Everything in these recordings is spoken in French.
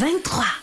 23.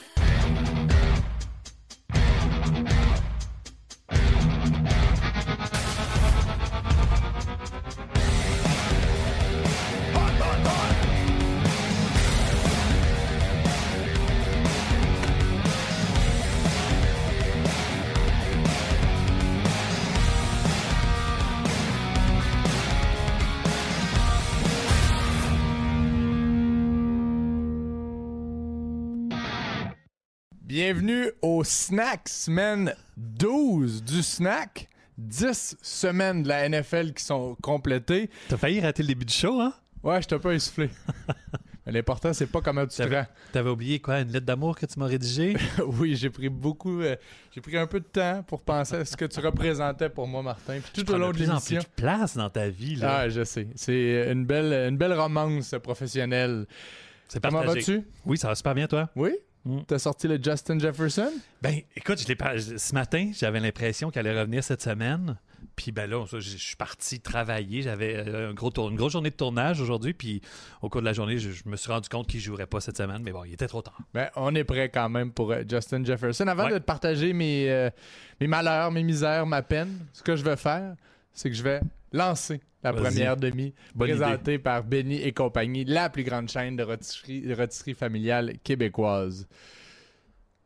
Bienvenue au Snack, semaine 12 du Snack. 10 semaines de la NFL qui sont complétées. T'as failli rater le début du show, hein? Ouais, je t'ai pas essoufflé. Mais l'important, c'est pas comment tu te rends. T'avais oublié quoi? Une lettre d'amour que tu m'as rédigée? oui, j'ai pris beaucoup. euh, j'ai pris un peu de temps pour penser à ce que tu représentais pour moi, Martin. Puis tout au long de l'émission. de place dans ta vie, là. Ah, je sais. C'est une belle, une belle romance professionnelle. C'est Comment vas-tu? Oui, ça va super bien, toi? Oui? Mm. T'as sorti le Justin Jefferson? Ben, écoute, je l'ai pas... ce matin, j'avais l'impression qu'elle allait revenir cette semaine. Puis ben là, je suis parti travailler. J'avais euh, un gros tour- une grosse journée de tournage aujourd'hui. Puis au cours de la journée, je, je me suis rendu compte qu'il ne jouerait pas cette semaine. Mais bon, il était trop tard. Ben, on est prêt quand même pour euh, Justin Jefferson. Avant Ouais. de te partager mes, euh, mes malheurs, mes misères, ma peine, ce que je vais faire, c'est que je vais lancer la première demi Bonne présentée par Benny et compagnie, la plus grande chaîne de rôtisserie, de rôtisserie familiale québécoise.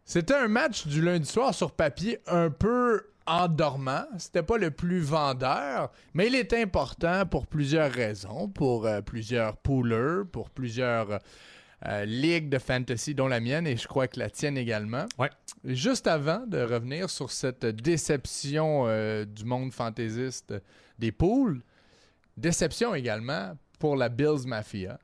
C'était un match du lundi soir sur papier un peu endormant. C'était pas le plus vendeur, mais il est important pour plusieurs raisons, pour euh, plusieurs poolers, pour plusieurs euh, ligues de fantasy, dont la mienne et je crois que la tienne également. Ouais. Juste avant de revenir sur cette déception euh, du monde fantaisiste des pools, déception également pour la Bills Mafia.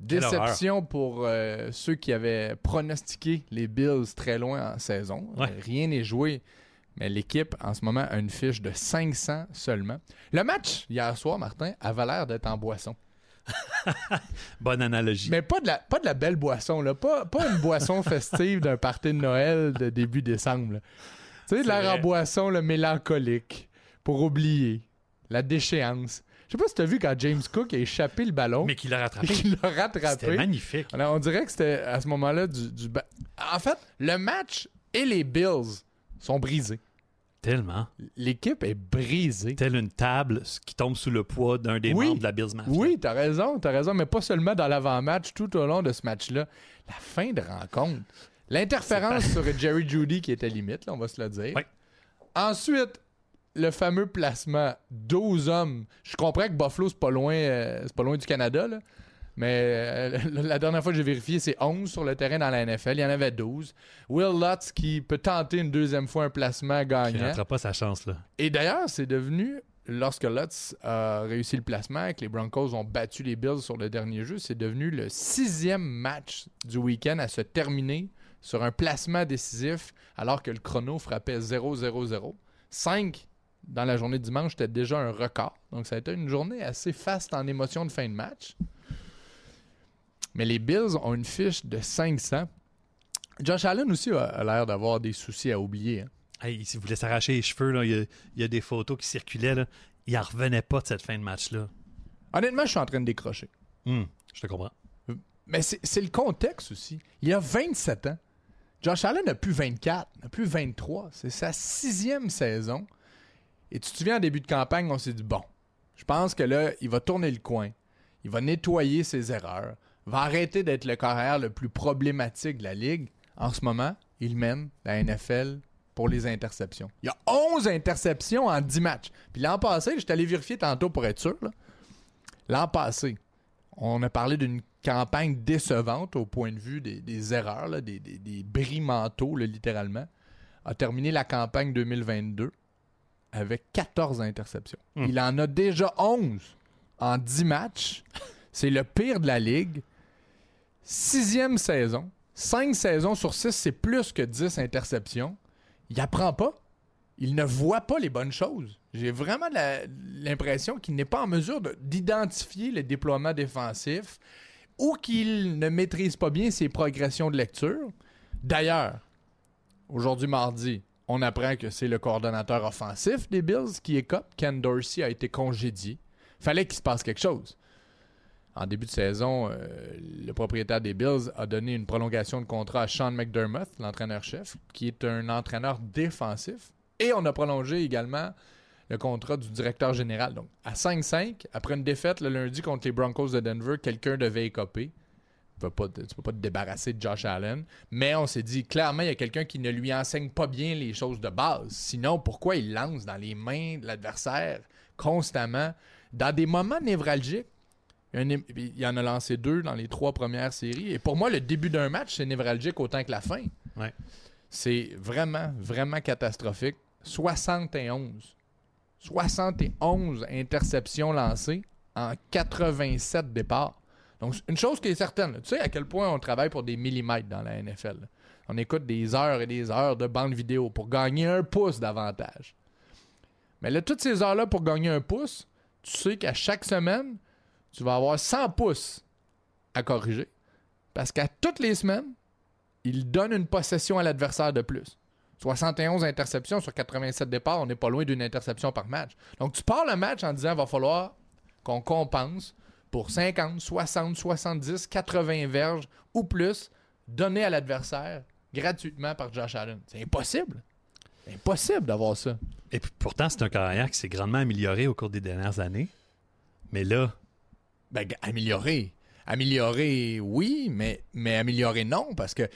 Déception pour euh, ceux qui avaient pronostiqué les Bills très loin en saison. Ouais. Rien n'est joué, mais l'équipe en ce moment a une fiche de 500 seulement. Le match hier soir, Martin, avait l'air d'être en boisson. Bonne analogie. Mais pas de la, pas de la belle boisson, là. Pas, pas une boisson festive d'un party de Noël de début décembre. là. Tu sais, de C'est en vrai. boisson, le mélancolique, pour oublier la déchéance. Je sais pas si t'as vu quand James Cook a échappé le ballon Mais qu'il l'a rattrapé. qu'il l'a C'était rattrapé. magnifique. Alors, on dirait que c'était à ce moment-là du, du ba- En fait, le match et les Bills sont brisés. Tellement. L'équipe est brisée. Telle une table qui tombe sous le poids d'un des Oui. membres de la Bills Mafia. Oui, t'as raison, t'as raison, mais pas seulement dans l'avant-match, tout au long de ce match-là. La fin de rencontre. L'interférence sur Jerry Judy qui était limite, là, on va se le dire. Oui. Ensuite, le fameux placement 12 hommes. Je comprends que Buffalo, c'est pas loin, euh, c'est pas loin du Canada, là. Mais euh, la dernière fois que j'ai vérifié, c'est 11 sur le terrain dans la NFL. Il y en avait 12. Will Lutz qui peut tenter une deuxième fois un placement Il gagnant. rattrape pas sa chance, là. Et d'ailleurs, c'est devenu, lorsque Lutz a réussi le placement et que les Broncos ont battu les Bills sur le dernier jeu, c'est devenu le sixième match du week-end à se terminer sur un placement décisif alors que le chrono frappait 0-0-0. 5 dans la journée de dimanche, c'était déjà un record. Donc ça a été une journée assez faste en émotion de fin de match. Mais les Bills ont une fiche de 500. Josh Allen aussi a, l'air d'avoir des soucis à oublier. hein. Hey, s'il voulait s'arracher les cheveux, là, il, y a, il y a des photos qui circulaient. Là. Il en revenait pas de cette fin de match-là. Honnêtement, je suis en train de décrocher. Hum, je te comprends. Mais c'est le contexte aussi. Il a 27 ans. Josh Allen n'a plus 24, n'a plus 23. C'est sa sixième saison. Et tu te souviens, en début de campagne, on s'est dit, bon, je pense que là, il va tourner le coin. Il va nettoyer ses erreurs. Va arrêter d'être le carrière le plus problématique de la Ligue. En ce moment, il mène la NFL pour les interceptions. Il y a 11 interceptions en 10 matchs. Puis l'an passé, je suis allé vérifier tantôt pour être sûr. L'an passé, on a parlé d'une campagne décevante au point de vue des, des erreurs, là, des, des, des bris mentaux, là, littéralement. A terminé la campagne 2022 avec 14 interceptions. Hmm. Il en a déjà 11 en 10 matchs. C'est le pire de la ligue. Sixième saison. Cinq saisons sur six, c'est plus que 10 interceptions. Il apprend pas. Il ne voit pas les bonnes choses. J'ai vraiment l'impression qu'il n'est pas en mesure de- d'identifier le déploiement défensif ou qu'il ne maîtrise pas bien ses progressions de lecture. D'ailleurs, aujourd'hui mardi, on apprend que c'est le coordonnateur offensif des Bills qui écope. Ken Dorsey a été congédié. Fallait qu'il se passe quelque chose. En début de saison, euh, le propriétaire des Bills a donné une prolongation de contrat à Sean McDermott, l'entraîneur-chef, qui est un entraîneur défensif. Et on a prolongé également le contrat du directeur général. Donc, à 5-5, après une défaite le lundi contre les Broncos de Denver, quelqu'un devait écoper. Tu tu peux pas te débarrasser de Josh Allen. Mais on s'est dit, clairement, il y a quelqu'un qui ne lui enseigne pas bien les choses de base. Sinon, pourquoi il lance dans les mains de l'adversaire constamment, dans des moments névralgiques? Il y en a- lancé deux dans les trois premières séries. Et pour moi, le début d'un match, c'est névralgique autant que la fin. Ouais. C'est vraiment, vraiment catastrophique. 71. 71 interceptions lancées en 87 départs. Donc, une chose qui est certaine, là. tu sais à quel point on travaille pour des millimètres dans la NFL. là. On écoute des heures et des heures de bande vidéo pour gagner un pouce d'avantage. Mais là, toutes ces heures-là pour gagner un pouce, tu sais qu'à chaque semaine, tu vas avoir 100 pouces à corriger. Parce qu'à toutes les semaines, il donne une possession à l'adversaire de plus. 71 interceptions sur 87 départs, on n'est pas loin d'une interception par match. Donc tu pars le match en disant va falloir qu'on compense pour 50, 60, 70, 80 verges ou plus données à l'adversaire gratuitement par Josh Allen. C'est impossible. C'est impossible d'avoir ça. Et puis, pourtant, c'est un carrière qui s'est grandement amélioré au cours des dernières années. Mais là, Ben, améliorer. Améliorer, oui, mais, mais améliorer, non, parce que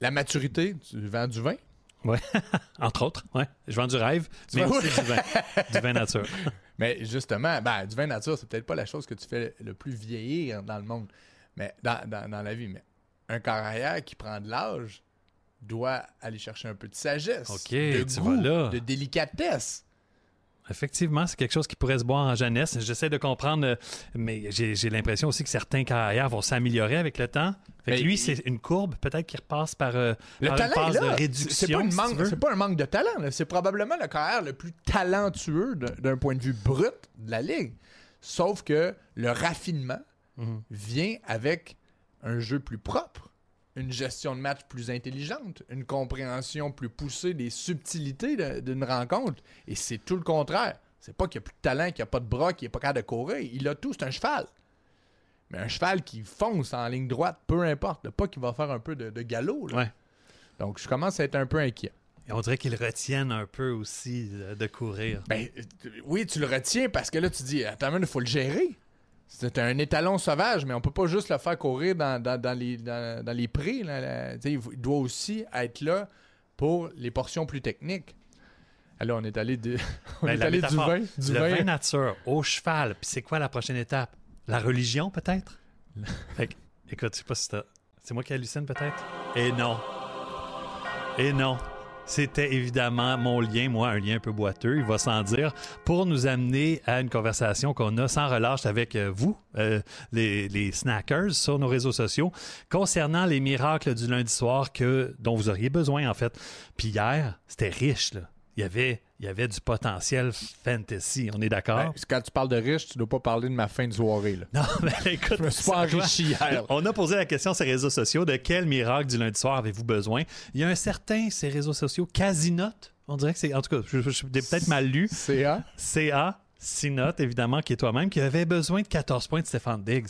la maturité, tu vends du vin. entre autres, ouais, je vends du rêve, Tu mais aussi du vin, du vin nature. Mais justement, ben, du vin nature, c'est peut-être pas la chose que tu fais le plus vieillir dans le monde, mais dans, dans- dans la vie. Mais un carrière qui prend de l'âge doit aller chercher un peu de sagesse, Ok, de goût, là. de délicatesse. Effectivement, c'est quelque chose qui pourrait se boire en jeunesse. J'essaie de comprendre, euh, mais j'ai j'ai l'impression aussi que certains carrières vont s'améliorer avec le temps. Fait que Mais lui, il- c'est une courbe, peut-être qu'il repasse par, euh, Le par talent une phase est là. de C'est- réduction. C'est pas, une manque- un manque de talent. là. C'est probablement le carrière le plus talentueux d'un- d'un point de vue brut de la ligue. Sauf que le raffinement Mhm. vient avec un jeu plus propre, une gestion de match plus intelligente, une compréhension plus poussée des subtilités d'une rencontre. Et c'est tout le contraire. C'est pas qu'il n'y a plus de talent, qu'il n'y a pas de bras, qu'il n'est pas capable de courir. Il a tout, c'est un cheval. Mais un cheval qui fonce en ligne droite, peu importe. Pas qu'il va faire un peu de, de galop. là. Ouais. Donc, je commence à être un peu inquiet. Et on dirait qu'ils retiennent un peu aussi euh, de courir. Ben, euh, oui, tu le retiens parce que là, tu dis, attends, il faut le gérer. C'est un étalon sauvage, mais on peut pas juste le faire courir dans, dans- dans les, dans, dans les prés. là, là. Il doit aussi être là pour les portions plus techniques. Alors, on est allé, de, on Ben, est allé du vin. Du le vin. vin nature, au cheval. Puis c'est quoi la prochaine étape? La religion, peut-être? Fait que, écoute, je sais pas si C'est moi qui hallucine, peut-être? Et non. Et non. C'était évidemment mon lien, moi, un lien un peu boiteux, il va sans dire, pour nous amener à une conversation qu'on a sans relâche avec euh, vous, euh, les, snackers, sur nos réseaux sociaux, concernant les miracles du lundi soir que, dont vous auriez besoin, en fait. Puis hier, c'était riche, là. Il y avait, il y avait du potentiel fantasy, on est d'accord? Ben, quand tu parles de riche, tu dois pas parler de ma fin de soirée. Là. Non, mais écoute, Je me suis pas enrichi hier. On a posé la question sur les réseaux sociaux de quel miracle du lundi soir avez-vous besoin? Il y a un certain, ces réseaux sociaux, Casinote. On dirait que c'est. En tout cas, je, je, je l'ai peut-être mal lu. CA. CA, Sinote, évidemment, qui est toi-même, qui avait besoin de 14 points de Stéphane Diggs.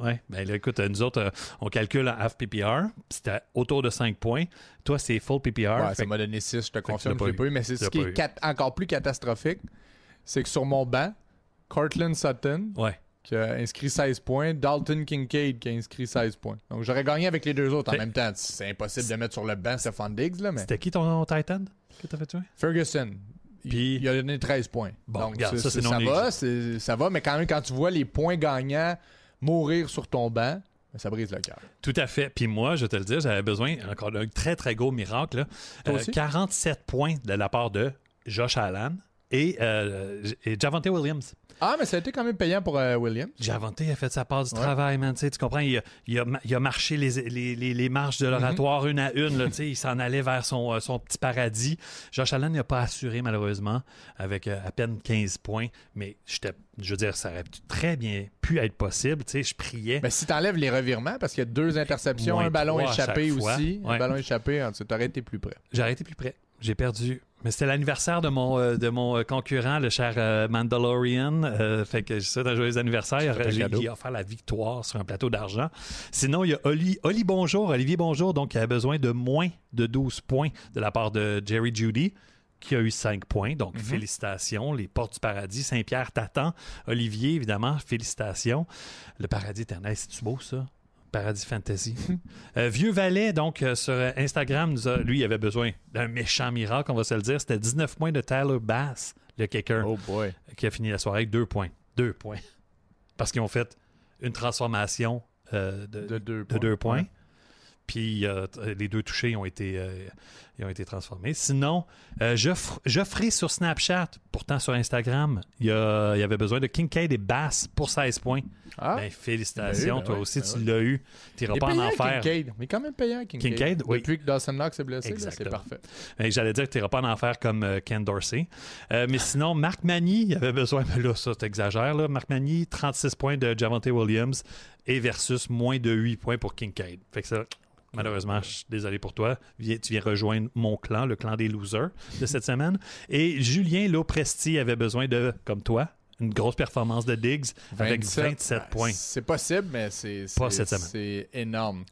Ouais, ben là, écoute, nous autres, euh, on calcule en half PPR, c'était autour de 5 points. Toi, c'est full PPR. Ouais, ça m'a donné 6, je te confirme, je l'ai pas eu. Mais c'est ce qui est cat- encore plus catastrophique, c'est que sur mon banc, Cortland Sutton, Ouais. qui a inscrit 16 points, Dalton Kincaid qui a inscrit 16 points. Donc j'aurais gagné avec les deux autres en même temps. C'est impossible de mettre sur le banc Stephon Diggs, là, mais C'était qui ton Titan que t'as fait tuer? Ferguson. il- Puis- il a donné 13 points. Bon, Donc regarde, c'est- ça, va, ça va, mais quand même, quand tu vois les points gagnants mourir sur ton banc, ben, ça brise le cœur. Tout à fait. Puis moi, je te le dire, j'avais besoin encore d'un très, très gros miracle. là. Toi Euh, aussi? 47 points de la part de Josh Allen, et, euh, et Javante Williams. Ah, mais ça a été quand même payant pour euh, Williams. Javante a fait sa part du Ouais. travail, man. Tu tu comprends? Il a, il a ma- il a marché les, les, les, les marches de l'oratoire Mhm. une à une. Là, tu il s'en allait vers son, euh, son petit paradis. Josh Allen n'a pas assuré, malheureusement, avec euh, à peine 15 points. Mais j'étais, je veux dire, ça aurait très bien pu être possible. Tu sais, je priais. Ben, si t'enlèves les revirements, parce qu'il y a deux interceptions, Moins un ballon échappé aussi. Un ballon échappé, tu aurais été plus près. J'ai arrêté plus près. J'ai perdu. Mais c'était l'anniversaire de mon, euh, de mon euh, concurrent, le cher euh, Mandalorian. Euh, fait que je souhaite un joyeux anniversaire. il a offert la victoire sur un plateau d'argent. Sinon, il y a Oli, Oli Bonjour, Olivier Bonjour, donc qui a besoin de moins de 12 points de la part de Jerry Judy qui a eu 5 points. Donc, Mhm. félicitations. Les portes du paradis. Saint-Pierre t'attend. Olivier, évidemment, félicitations. Le paradis éternel, c'est-tu beau, ça? Paradis Fantasy. Euh, Vieux Valet, donc, euh, sur Instagram, nous a- lui, il avait besoin d'un méchant miracle, on va se le dire. C'était 19 points de Tyler Bass, le kicker, Oh boy. qui a fini la soirée avec 2 points. 2 points. Parce qu'ils ont fait une transformation euh, de, De deux de points. deux points. Ouais. Puis les deux touchés ont été, ils ont été transformés. Sinon, euh, Geoff- Geoffrey sur Snapchat, pourtant sur Instagram, il, y a- il avait besoin de Kincaid et Bass pour 16 points. Ah, Ben, félicitations, Ben ben toi aussi, ben tu l'as eu. Tu est pas en enfer. Kincaid. Mais quand même payant, Kincaid. Kincaid, oui. Depuis que Dawson Knox s'est blessé, c'est parfait. J'allais dire que tu n'iras pas en enfer comme euh, Ken Dorsey. Euh, mais sinon, Marc Magny, il avait besoin, mais là, ça, t'exagères. Là. Marc Magny, 36 points de Javante Williams et versus moins de 8 points pour Kincaid. Fait que ça, malheureusement, je suis désolé pour toi. Viens- Tu viens rejoindre mon clan, le clan des losers de cette semaine. Et Julien Lopresti avait besoin de, comme toi, une grosse performance de Diggs avec 27 Ah, points. C'est possible, mais c'est Pas c'est- cette semaine. c'est énorme.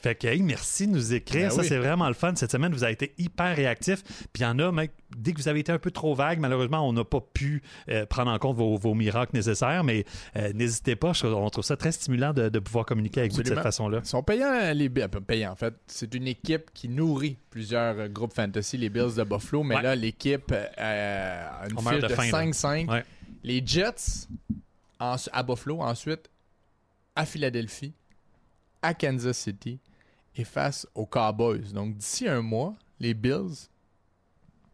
Fait que, hey, merci de nous écrire. Ben ça, oui. c'est vraiment le fun. Cette semaine, vous avez été hyper réactifs. Puis il y en a, mec, dès que vous avez été un peu trop vague, malheureusement, on n'a pas pu euh, prendre en compte vos, vos miracles nécessaires. Mais euh, n'hésitez pas. Je- on trouve ça très stimulant de, de pouvoir communiquer avec vous de cette façon-là. Ils sont payants, les Bills. Payants, en fait. C'est une équipe qui nourrit plusieurs euh, groupes fantasy, les Bills de Buffalo. Mais Ouais. là, l'équipe euh, a une On fiche de de, faim, là. 5-5. Ouais. Les Jets en- à Buffalo, ensuite à Philadelphie, à Kansas City et face aux Cowboys. Donc, d'ici un mois, les Bills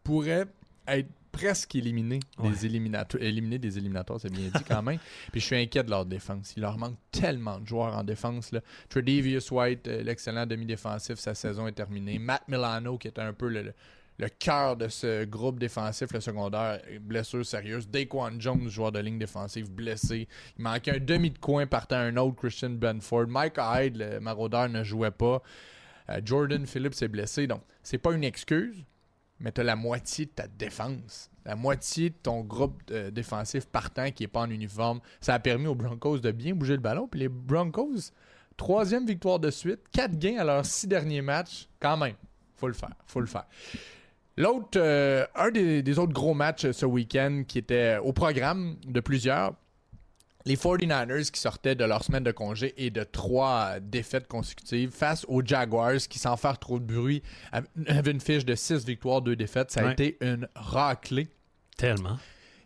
pourraient être presque éliminés Ouais. des éliminatoires. Éliminés des éliminatoires, c'est bien dit quand même. Puis je suis inquiet de leur défense. Il leur manque tellement de joueurs en défense. Là. Tredavious White, euh, l'excellent demi-défensif, sa saison est terminée. Matt Milano, qui était un peu le, le- cœur de ce groupe défensif, le secondaire, blessure sérieuse. Daquan Jones, joueur de ligne défensive, blessé. Il manquait un demi de coin partant un autre, Christian Benford. Mike Hyde, le maraudeur, ne jouait pas. Euh, Jordan Phillips est blessé. Donc, c'est pas une excuse, mais tu as la moitié de ta défense. La moitié de ton groupe euh, défensif partant qui n'est pas en uniforme. Ça a permis aux Broncos de bien bouger le ballon. Puis les Broncos, troisième victoire de suite, quatre gains à leurs six derniers matchs. Quand même, faut le faire. faut le faire. L'autre, euh, un des, des autres gros matchs ce week-end qui était au programme de plusieurs, les 49ers qui sortaient de leur semaine de congé et de trois défaites consécutives face aux Jaguars qui, sans faire trop de bruit, av- avaient une fiche de 6 victoires, 2 défaites. Ça a Ouais. été une raclée. Tellement.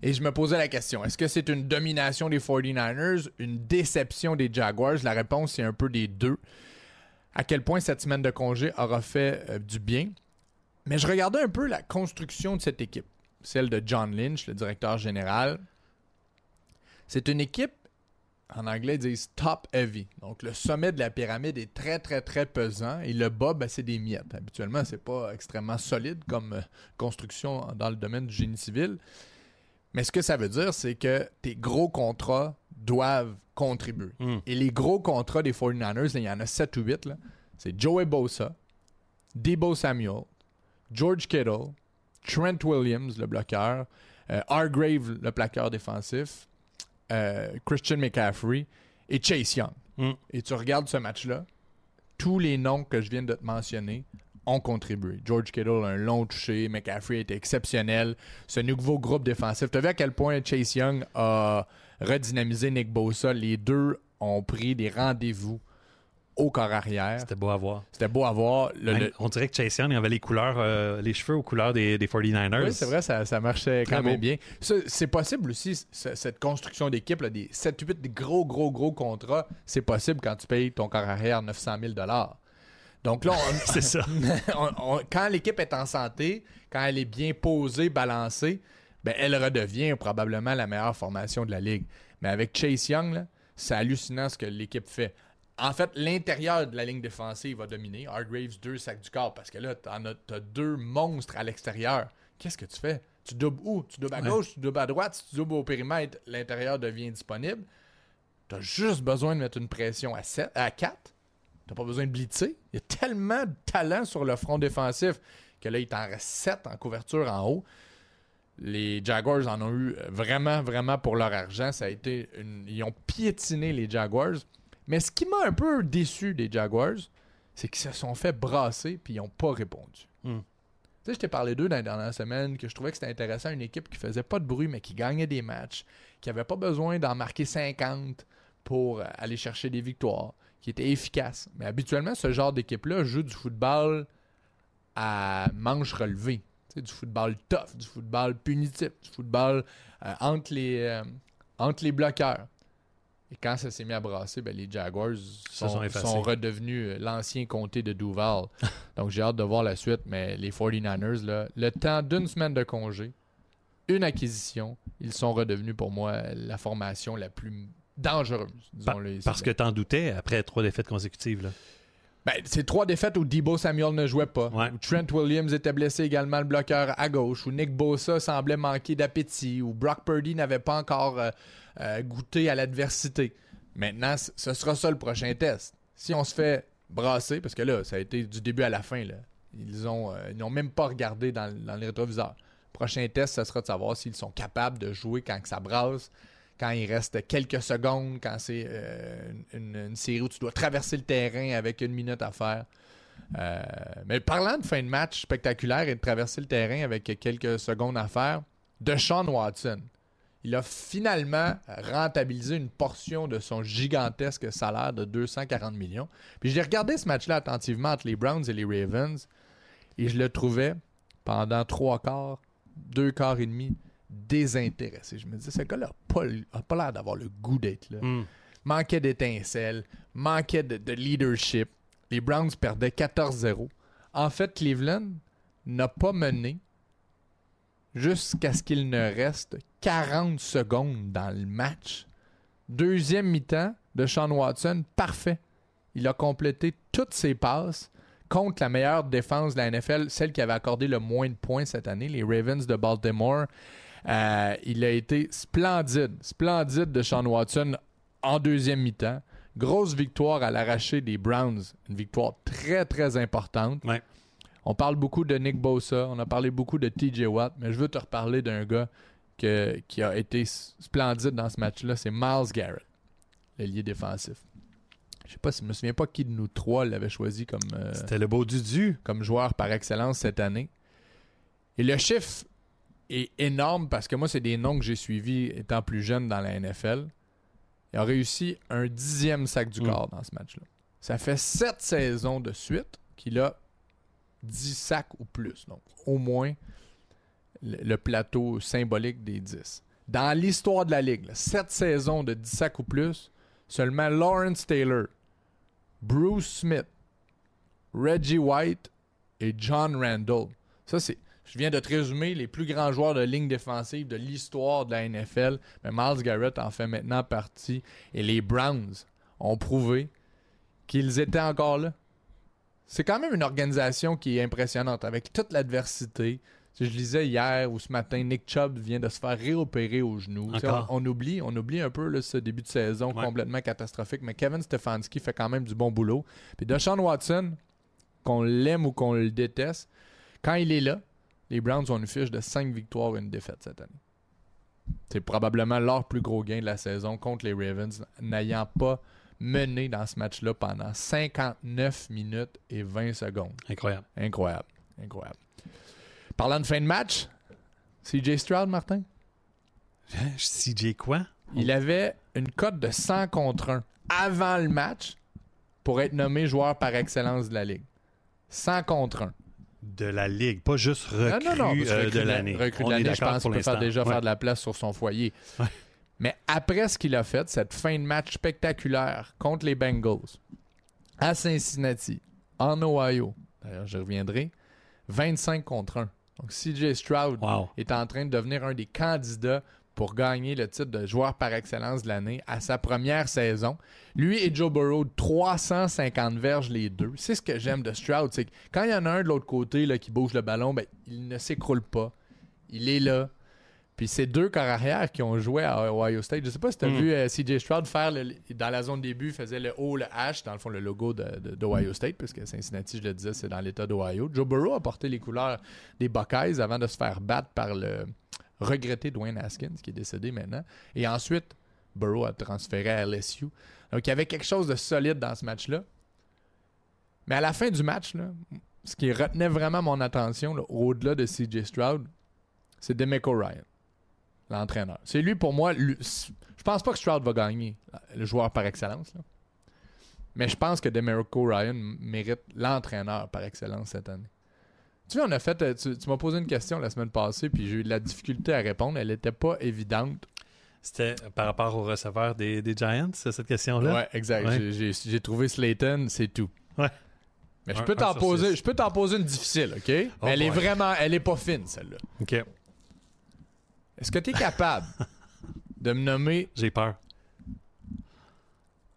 Et je me posais la question, est-ce que c'est une domination des 49ers, une déception des Jaguars? La réponse, c'est un peu des deux. À quel point cette semaine de congé aura fait euh, du bien? Mais je regardais un peu la construction de cette équipe, celle de John Lynch, le directeur général. C'est une équipe, en anglais, ils disent top heavy. Donc le sommet de la pyramide est très, très, très pesant et le bas, ben, c'est des miettes. Habituellement, c'est pas extrêmement solide comme euh, construction dans le domaine du génie civil. Mais ce que ça veut dire, c'est que tes gros contrats doivent contribuer. Mm. Et les gros contrats des 49ers, là, il y en a 7 ou 8. là. C'est Joey Bosa, Debo Samuel, George Kittle, Trent Williams, le bloqueur, euh, Hargrave, le plaqueur défensif, euh, Christian McCaffrey et Chase Young. Mm. Et tu regardes ce match-là, tous les noms que je viens de te mentionner ont contribué. George Kittle a un long touché, McCaffrey était exceptionnel. Ce nouveau groupe défensif, tu as vu à quel point Chase Young a redynamisé Nick Bosa? Les deux ont pris des rendez-vous au corps arrière. C'était beau à voir. C'était beau à voir. Le- le- On dirait que Chase Young avait les couleurs, euh, les cheveux aux couleurs des, des 49ers. Oui, c'est vrai, ça, ça marchait Très quand même bien. C'est possible aussi, cette construction d'équipe, des 7-8 des gros, gros, gros contrats, c'est possible quand tu payes ton corps arrière 900 000 Donc là, on- ça. on- on- quand l'équipe est en santé, quand elle est bien posée, balancée, ben, elle redevient probablement la meilleure formation de la ligue. Mais avec Chase Young, c'est hallucinant ce que l'équipe fait. En fait, l'intérieur de la ligne défensive va dominer. Hargraves, deux sacs du corps, parce que là, t'en as, deux monstres à l'extérieur. Qu'est-ce que tu fais? Tu doubles où? Tu doubles à Ouais. gauche, tu doubles à droite. Si tu doubles au périmètre, l'intérieur devient disponible. T'as juste besoin de mettre une pression à, 7, à 4. T'as pas besoin de blitzer. Il y a tellement de talent sur le front défensif que là, il t'en reste 7 en couverture en haut. Les Jaguars en ont eu vraiment, vraiment pour leur argent. Ça a été une... Ils ont piétiné les Jaguars. Mais ce qui m'a un peu déçu des Jaguars, c'est qu'ils se sont fait brasser puis ils n'ont pas répondu. Hmm. Tu sais, je t'ai parlé d'eux dans les dernières semaines, que je trouvais que c'était intéressant, une équipe qui faisait pas de bruit, mais qui gagnait des matchs, qui avait pas besoin d'en marquer 50 pour euh, aller chercher des victoires, qui était efficace. Mais habituellement, ce genre d'équipe-là joue du football à manche relevée. Tu sais, du football tough, du football punitif, du football euh, entre, les, euh, entre les bloqueurs. Et quand ça s'est mis à brasser, ben, les Jaguars sont, sont redevenus euh, l'ancien comté de Duval. Donc j'ai hâte de voir la suite, mais les 49ers, là, le temps d'une semaine de congé, une acquisition, ils sont redevenus pour moi la formation la plus dangereuse. Parce que t'en doutais après trois défaites consécutives. Là. Ben, c'est trois défaites où Debo Samuel ne jouait pas. Ouais. Où Trent Williams était blessé également, le bloqueur à gauche. Où Nick Bosa semblait manquer d'appétit. Où Brock Purdy n'avait pas encore euh, euh, goûté à l'adversité. Maintenant, ce sera ça le prochain test. Si on se fait brasser, parce que là, ça a été du début à la fin. Là. Ils euh, n'ont même pas regardé dans, dans les rétroviseurs. Le prochain test, ce sera de savoir s'ils sont capables de jouer quand ça brasse, quand il reste quelques secondes, quand c'est euh, une, série où tu dois traverser le terrain avec une minute à faire. Mais parlant de fin de match spectaculaire et de traverser le terrain avec quelques secondes à faire, Deshaun Watson, il a finalement rentabilisé une portion de son gigantesque salaire de 240 millions. Puis j'ai regardé ce match-là attentivement entre les Browns et les Ravens et je le trouvais pendant trois quarts, deux quarts et demi désintéressé. Je me disais, ce gars-là n'a pas, l'air d'avoir le goût d'être là Hmm. manquait d'étincelles, manquait de, de leadership. Les Browns perdaient 14-0. En fait, Cleveland n'a pas mené jusqu'à ce qu'il ne reste 40 secondes dans le match. Deuxième mi-temps de Sean Watson, parfait. Il a complété toutes ses passes contre la meilleure défense de la NFL, celle qui avait accordé le moins de points cette année, les Ravens de Baltimore. Euh, il a été splendide, splendide de Sean Watson en deuxième mi-temps. Grosse victoire à l'arraché des Browns. Une victoire très, très importante. Ouais. On parle beaucoup de Nick Bosa, on a parlé beaucoup de TJ Watt, mais je veux te reparler d'un gars que- qui a été splendide dans ce match-là. C'est Miles Garrett, l'ailier défensif. Je sais pas si je me souviens pas qui de nous trois l'avait choisi comme, euh, C'était le beau Dudu. comme joueur par excellence cette année. Et le chiffre est énorme parce que moi, c'est des noms que j'ai suivis étant plus jeune dans la NFL. Il a réussi un dixième sac du Mm. corps dans ce match-là. Ça fait sept saisons de suite qu'il a 10 sacs ou plus. Donc, au moins le, plateau symbolique des 10. Dans l'histoire de la Ligue, là, sept saisons de 10 sacs ou plus, seulement Lawrence Taylor, Bruce Smith, Reggie White et John Randall. Ça, c'est. Je viens de te résumer les plus grands joueurs de ligne défensive de l'histoire de la NFL. Mais Miles Garrett en fait maintenant partie. Et les Browns ont prouvé qu'ils étaient encore là. C'est quand même une organisation qui est impressionnante avec toute l'adversité. Je lisais hier ou ce matin, Nick Chubb vient de se faire réopérer au genou. On, on oublie, on oublie un peu là, ce début de saison Ouais. complètement catastrophique, mais Kevin Stefanski fait quand même du bon boulot. Puis Deshaun Watson, qu'on l'aime ou qu'on le déteste, quand il est là, les Browns ont une fiche de 5 victoires et une défaite cette année. C'est probablement leur plus gros gain de la saison contre les Ravens, n'ayant pas mené dans ce match-là pendant 59 minutes et 20 secondes. Incroyable. Incroyable. Incroyable. Parlant de fin de match, CJ Stroud, Martin, Hein, CJ quoi? il avait une cote de 100 contre 1 avant le match pour être nommé joueur par excellence de la Ligue. 100 contre 1. De la Ligue, pas juste recrue Non, non, non. que euh, recrue de l'année. Recrue de l'année, je pense qu'il peut faire déjà Ouais. faire de la place sur son foyer. Ouais. Mais après ce qu'il a fait, cette fin de match spectaculaire contre les Bengals, à Cincinnati, en Ohio, d'ailleurs, je reviendrai, 25 contre 1. Donc, CJ Stroud Wow. est en train de devenir un des candidats pour gagner le titre de joueur par excellence de l'année à sa première saison. Lui et Joe Burrow, 350 verges les deux. C'est ce que j'aime de Stroud, c'est que quand il y en a un de l'autre côté là, qui bouge le ballon, ben, il ne s'écroule pas. Il est là. Puis c'est deux corps arrière qui ont joué à Ohio State. Je sais pas si tu as Mm. vu euh, CJ Stroud faire le- dans la zone début, faisait le O, le H, dans le fond le logo de, de- d'Ohio State, parce que Cincinnati, je le disais, c'est dans l'État d'Ohio. Joe Burrow a porté les couleurs des Buckeyes avant de se faire battre par le regretté Dwayne Haskins, qui est décédé maintenant. Et ensuite, Burrow a transféré à LSU. Donc il y avait quelque chose de solide dans ce match-là. Mais à la fin du match, là, ce qui retenait vraiment mon attention, là, au-delà de CJ Stroud, c'est Demeco Ryan, l'entraîneur. C'est lui, pour moi, lui- je pense pas que Stroud va gagner, le joueur par excellence. là. Mais je pense que Demeco Ryan mérite l'entraîneur par excellence cette année. Tu vois, on a fait. euh, Tu, tu m'as posé une question la semaine passée, puis j'ai eu de la difficulté à répondre. Elle n'était pas évidente. C'était par rapport au receveur des, des Giants, cette question-là? Ouais, exact. Ouais. J'ai- trouvé Slayton, c'est tout. Ouais. Mais je peux t'en poser, je peux t'en poser une difficile, OK? Mais Oh elle est boy. vraiment, elle est pas fine celle-là. OK. Est-ce que tu es capable de me nommer J'ai peur.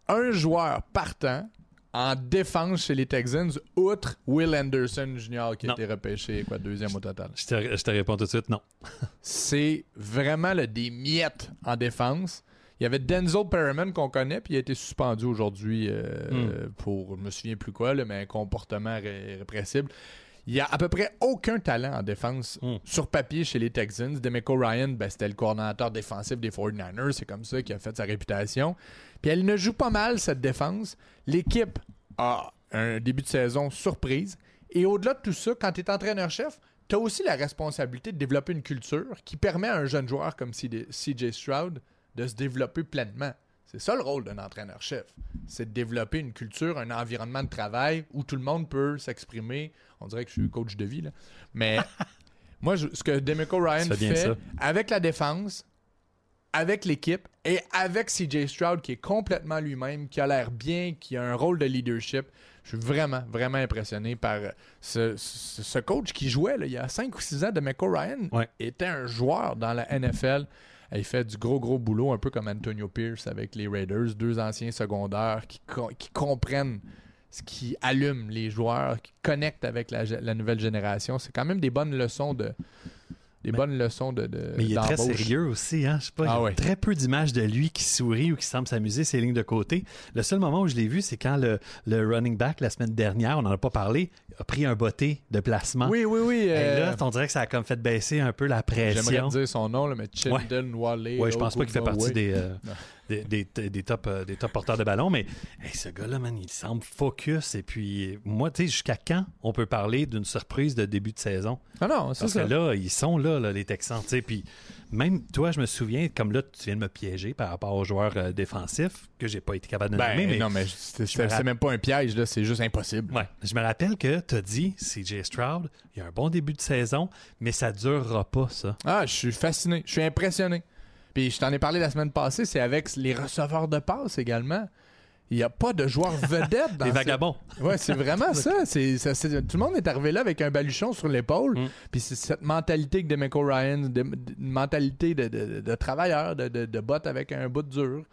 un joueur partant en défense chez les Texans, outre Will Anderson Jr. qui a été repêché, quoi, deuxième au total? Je te, je te réponds tout de suite, non. C'est vraiment le, des miettes en défense. Il y avait Denzel Perriman qu'on connaît, puis il a été suspendu aujourd'hui euh, pour, je me souviens plus quoi, là, mais un comportement ré- répressible. Il y a à peu près aucun talent en défense Mm. sur papier chez les Texans. Demeco Ryan, ben, c'était le coordinateur défensif des 49ers. C'est comme ça qu'il a fait sa réputation. Puis elle ne joue pas mal, cette défense. L'équipe a un début de saison surprise. Et au-delà de tout ça, quand tu es entraîneur-chef, tu as aussi la responsabilité de développer une culture qui permet à un jeune joueur comme CJ Stroud de se développer pleinement. C'est ça le rôle d'un entraîneur-chef. C'est de développer une culture, un environnement de travail où tout le monde peut s'exprimer. On dirait que je suis coach de vie, là. Mais moi, je- ce que Demeco Ryan fait avec la défense, avec l'équipe et avec CJ Stroud qui est complètement lui-même, qui a l'air bien, qui a un rôle de leadership. Je suis vraiment, vraiment impressionné par ce, ce- ce coach qui jouait là, il y a 5 ou 6 ans. Demeco Ryan Ouais. était un joueur dans la NFL. Il fait du gros, gros boulot, un peu comme Antonio Pierce avec les Raiders, deux anciens secondaires qui, co- qui comprennent ce qui allume les joueurs, qui connectent avec la nouvelle génération. C'est quand même des bonnes leçons de. Des Mais- bonnes leçons de. de- Mais il est très sérieux aussi, hein? Je sais pas. Ah il y a ouais. très peu d'images de lui qui sourit ou qui semble s'amuser ses lignes de côté. Le seul moment où je l'ai vu, c'est quand le, le running back, la semaine dernière, on n'en a pas parlé, a pris un botté de placement. Oui, oui, oui. Et euh, là, on dirait que ça a comme fait baisser un peu la J'aimerais pression. dire son nom, là, mais Wale. Ouais, je pense pas qu'il fait partie des, euh. Des, des- des- des top, euh, des top porteurs de ballon, mais hey, ce gars-là, man, il semble focus. Et puis, moi, tu sais, jusqu'à quand on peut parler d'une surprise de début de saison? Ah non, c'est Parce ça. que là, ils sont là, là, les Texans. tu sais, Puis même toi, je me souviens, comme là, tu viens de me piéger par rapport aux joueurs euh, défensifs, que j'ai pas été capable de Ben, nommer. Mais non, mais c'est même pas un piège, là, c'est juste impossible. Ouais, je me rappelle que tu as dit, CJ Stroud, il y a un bon début de saison, mais ça durera pas, ça. Ah, je suis fasciné, je suis impressionné. Puis je t'en ai parlé la semaine passée, c'est avec les receveurs de passe également. Il n'y a pas de joueurs vedettes dans Les ce- vagabonds. Ouais, c'est vraiment ça. C'est, ça- c'est- Tout le monde est arrivé là avec un baluchon sur l'épaule. Mm. Puis c'est cette mentalité que Demeco Ryan, de- de- une mentalité de, de- travailleur, de, de, de bot avec un bout dur.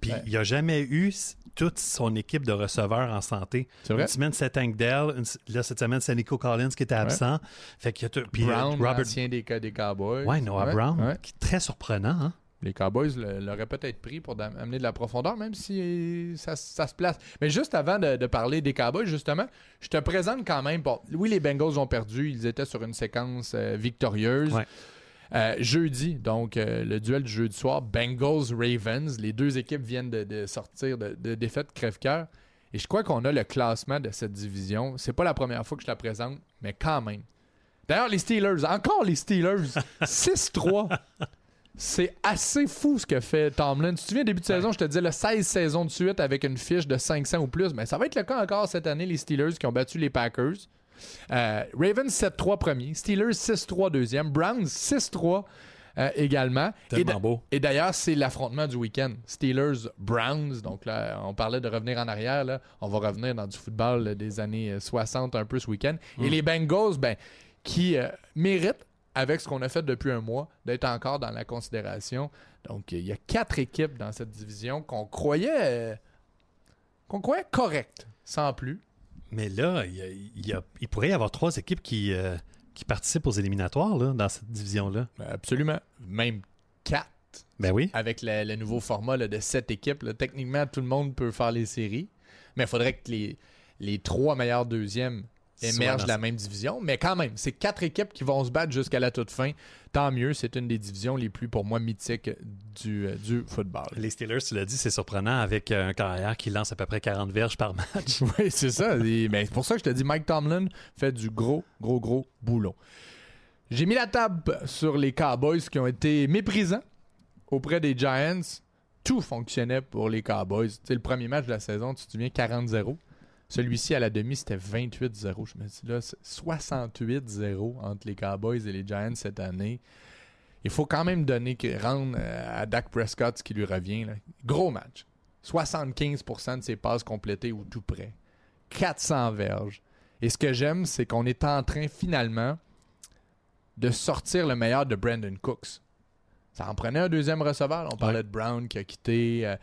Puis Ouais. il n'y a jamais eu toute son équipe de receveurs en santé. C'est vrai? Une semaine, c'est Tank Dell. Une là, cette semaine, c'est Nico Collins qui était absent. Fait qu'il y a tout- puis, euh, Brown, Robert. l'ancien des, des Cowboys. Ouais, Noah Ouais, Brown, ouais. qui est très surprenant. Hein? Les Cowboys l'auraient peut-être pris pour amener de la profondeur, même si ça, ça se place. Mais juste avant de, de parler des Cowboys, justement, je te présente quand même. Bon, oui, les Bengals ont perdu. Ils étaient sur une séquence euh, victorieuse. Ouais. Euh, jeudi, donc euh, le duel du jeudi soir, Bengals-Ravens. Les deux équipes viennent de, de sortir de, de défaites crève-cœur. Et je crois qu'on a le classement de cette division. C'est pas la première fois que je la présente, mais quand même. D'ailleurs, les Steelers, encore les Steelers, 6-3. C'est assez fou ce que fait Tomlin. Tu te souviens, début de saison, je te disais le 16 saisons de suite avec une fiche de 500 ou plus. Mais ça va être le cas encore cette année, les Steelers qui ont battu les Packers. Euh, Ravens 7-3 premier, Steelers 6-3 deuxième, Browns 6-3 euh, également. Et Tellement beau. Et d'ailleurs, c'est l'affrontement du week-end. Steelers-Browns. Donc là, on parlait de revenir en arrière. Là. On va revenir dans du football euh, des années euh, 60 un peu ce week-end. Mm. Et les Bengals, ben, qui euh, méritent, avec ce qu'on a fait depuis un mois, d'être encore dans la considération. Donc, il y a quatre équipes dans cette division qu'on croyait, euh, qu'on croyait correctes, sans plus. Mais là, il, y a- il y a- il pourrait y avoir trois équipes qui, euh, qui participent aux éliminatoires là, dans cette division-là. Ben, Absolument. Même quatre Ben oui. avec le, le nouveau format là, de sept équipes. là. Techniquement, tout le monde peut faire les séries. Mais il faudrait que les, les trois meilleurs deuxièmes émergent de la même division. Mais quand même, c'est quatre équipes qui vont se battre jusqu'à la toute fin. Tant mieux, c'est une des divisions les plus, pour moi, mythiques du, euh, du football. Les Steelers, tu l'as dit, c'est surprenant avec un carrière qui lance à peu près 40 verges par match. Oui, c'est ça. Et- ben, c'est pour ça que je te dis, Mike Tomlin fait du gros, gros, gros boulot. J'ai mis la table sur les Cowboys qui ont été méprisants auprès des Giants. Tout fonctionnait pour les Cowboys. Tu sais, le premier match de la saison, tu te souviens, 40-0. Celui-ci, à la demi, c'était 28-0. Je me dis là, c'est 68-0 entre les Cowboys et les Giants cette année. Il faut quand même donner, rendre euh, à Dak Prescott ce qui lui revient. là. Gros match. 75% de ses passes complétées ou tout près. 400 verges. Et ce que j'aime, c'est qu'on est en train finalement de sortir le meilleur de Brandon Cooks. Ça en prenait un deuxième receveur. On parlait de Brown qui a quitté. euh,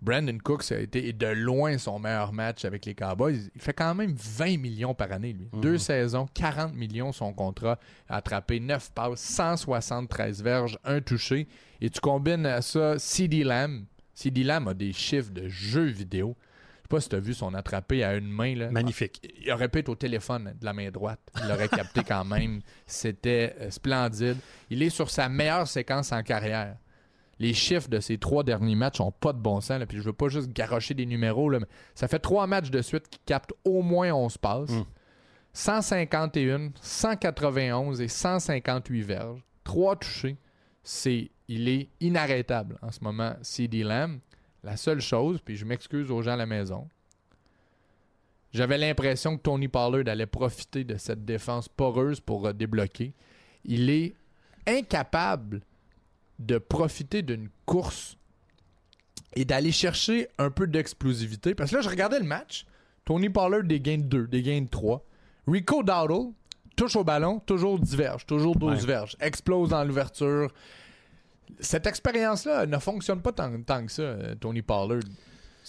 Brandon Cooks a été de loin son meilleur match avec les Cowboys. Il fait quand même 20 millions par année, lui. Mhm. Deux saisons, 40 millions son contrat. Attrapé 9 passes, 173 verges, un touché. Et tu combines à ça CD Lamb. CD Lamb a des chiffres de jeux vidéo. Je sais pas si tu as vu son attrapé à une main. Là. Magnifique. Il aurait pu être au téléphone de la main droite. Il l'aurait capté quand même. C'était euh, splendide. Il est sur sa meilleure séquence en carrière. Les chiffres de ces trois derniers matchs ont pas de bon sens. là. Puis je veux pas juste garocher des numéros. là, mais ça fait trois matchs de suite qui captent au moins 11 passes. Mm. 151, 191 et 158 verges. Trois touchés. C'est, il est inarrêtable en ce moment, CD Lamb. La seule chose, puis je m'excuse aux gens à la maison, j'avais l'impression que Tony Pollard allait profiter de cette défense poreuse pour euh, débloquer. Il est incapable de profiter d'une course et d'aller chercher un peu d'explosivité. Parce que là, je regardais le match. Tony Pollard des gains de 2, des gains de 3. Rico Dowdle touche au ballon, toujours diverge, toujours 12 Ouais. verges, explose dans l'ouverture. Cette expérience-là ne fonctionne pas tant, tant que ça, euh, Tony Pollard.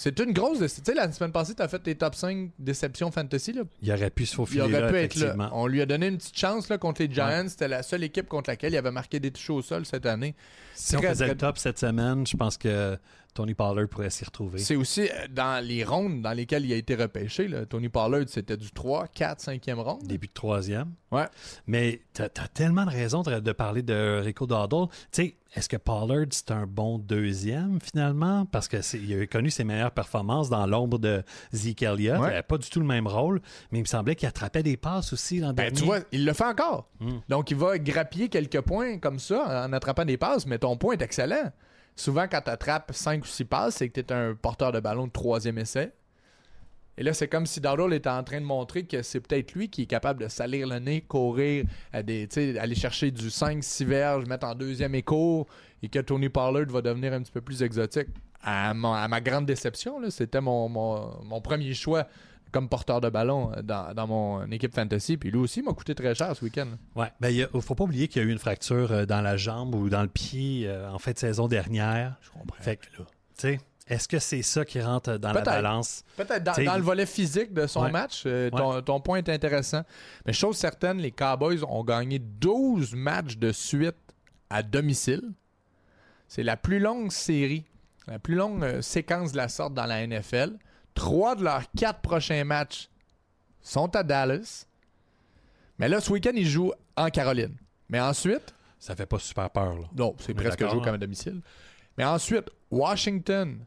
C'est une grosse déception. Tu sais, la semaine passée, tu as fait tes top 5 déceptions fantasy. Là. Il aurait pu se Il faufiler aurait là, pu être là. On lui a donné une petite chance là, contre les Giants. C'était la seule équipe contre laquelle il avait marqué des touches au sol cette année. Si on Très, faisait très- le top cette semaine, je pense que Tony Pollard pourrait s'y retrouver. C'est aussi euh, dans les rondes dans lesquelles il a été repêché. là. Tony Pollard, c'était du 3, 4, 5e ronde. Début de troisième. Ouais. Mais tu as, tellement de raisons de, de parler de Rico Dowdle. Tu sais, est-ce que Pollard, c'est un bon deuxième finalement? Parce qu'il a connu ses meilleures performances dans l'ombre de Zeke Elliott. Ouais. Il n'avait pas du tout le même rôle, mais il me semblait qu'il attrapait des passes aussi l'an Ben, dernier. tu vois, il le fait encore. Mm. Donc, il va grappiller quelques points comme ça en attrapant des passes, mais ton point est excellent. Souvent, quand tu attrapes 5 ou 6 passes, c'est que tu es un porteur de ballon de troisième essai. Et là, c'est comme si Dowdle était en train de montrer que c'est peut-être lui qui est capable de salir le nez, courir, à des, aller chercher du 5-6 verges, mettre en deuxième écho, et que Tony Pollard va devenir un petit peu plus exotique. À, ma grande déception, c'était mon- mon premier choix comme porteur de ballon euh, dans, dans mon équipe fantasy. Puis lui aussi m'a coûté très cher ce week-end. Ouais. Ben, il ne faut pas oublier qu'il y a eu une fracture euh, dans la jambe ou dans le pied euh, en fin de saison dernière. Je comprends. Fait que, tu sais, est-ce que c'est ça qui rentre dans la balance? Peut-être dans, le volet physique de son Ouais. match, euh, ton, ton point est intéressant. Mais chose certaine, les Cowboys ont gagné 12 matchs de suite à domicile. C'est la plus longue série, la plus longue euh, séquence de la sorte dans la NFL. Trois de leurs quatre prochains matchs sont à Dallas. Mais là, ce week-end, ils jouent en Caroline. Mais ensuite, Ça fait pas super peur. Là. non, c'est presque hein? comme à domicile. Mais ensuite, Washington,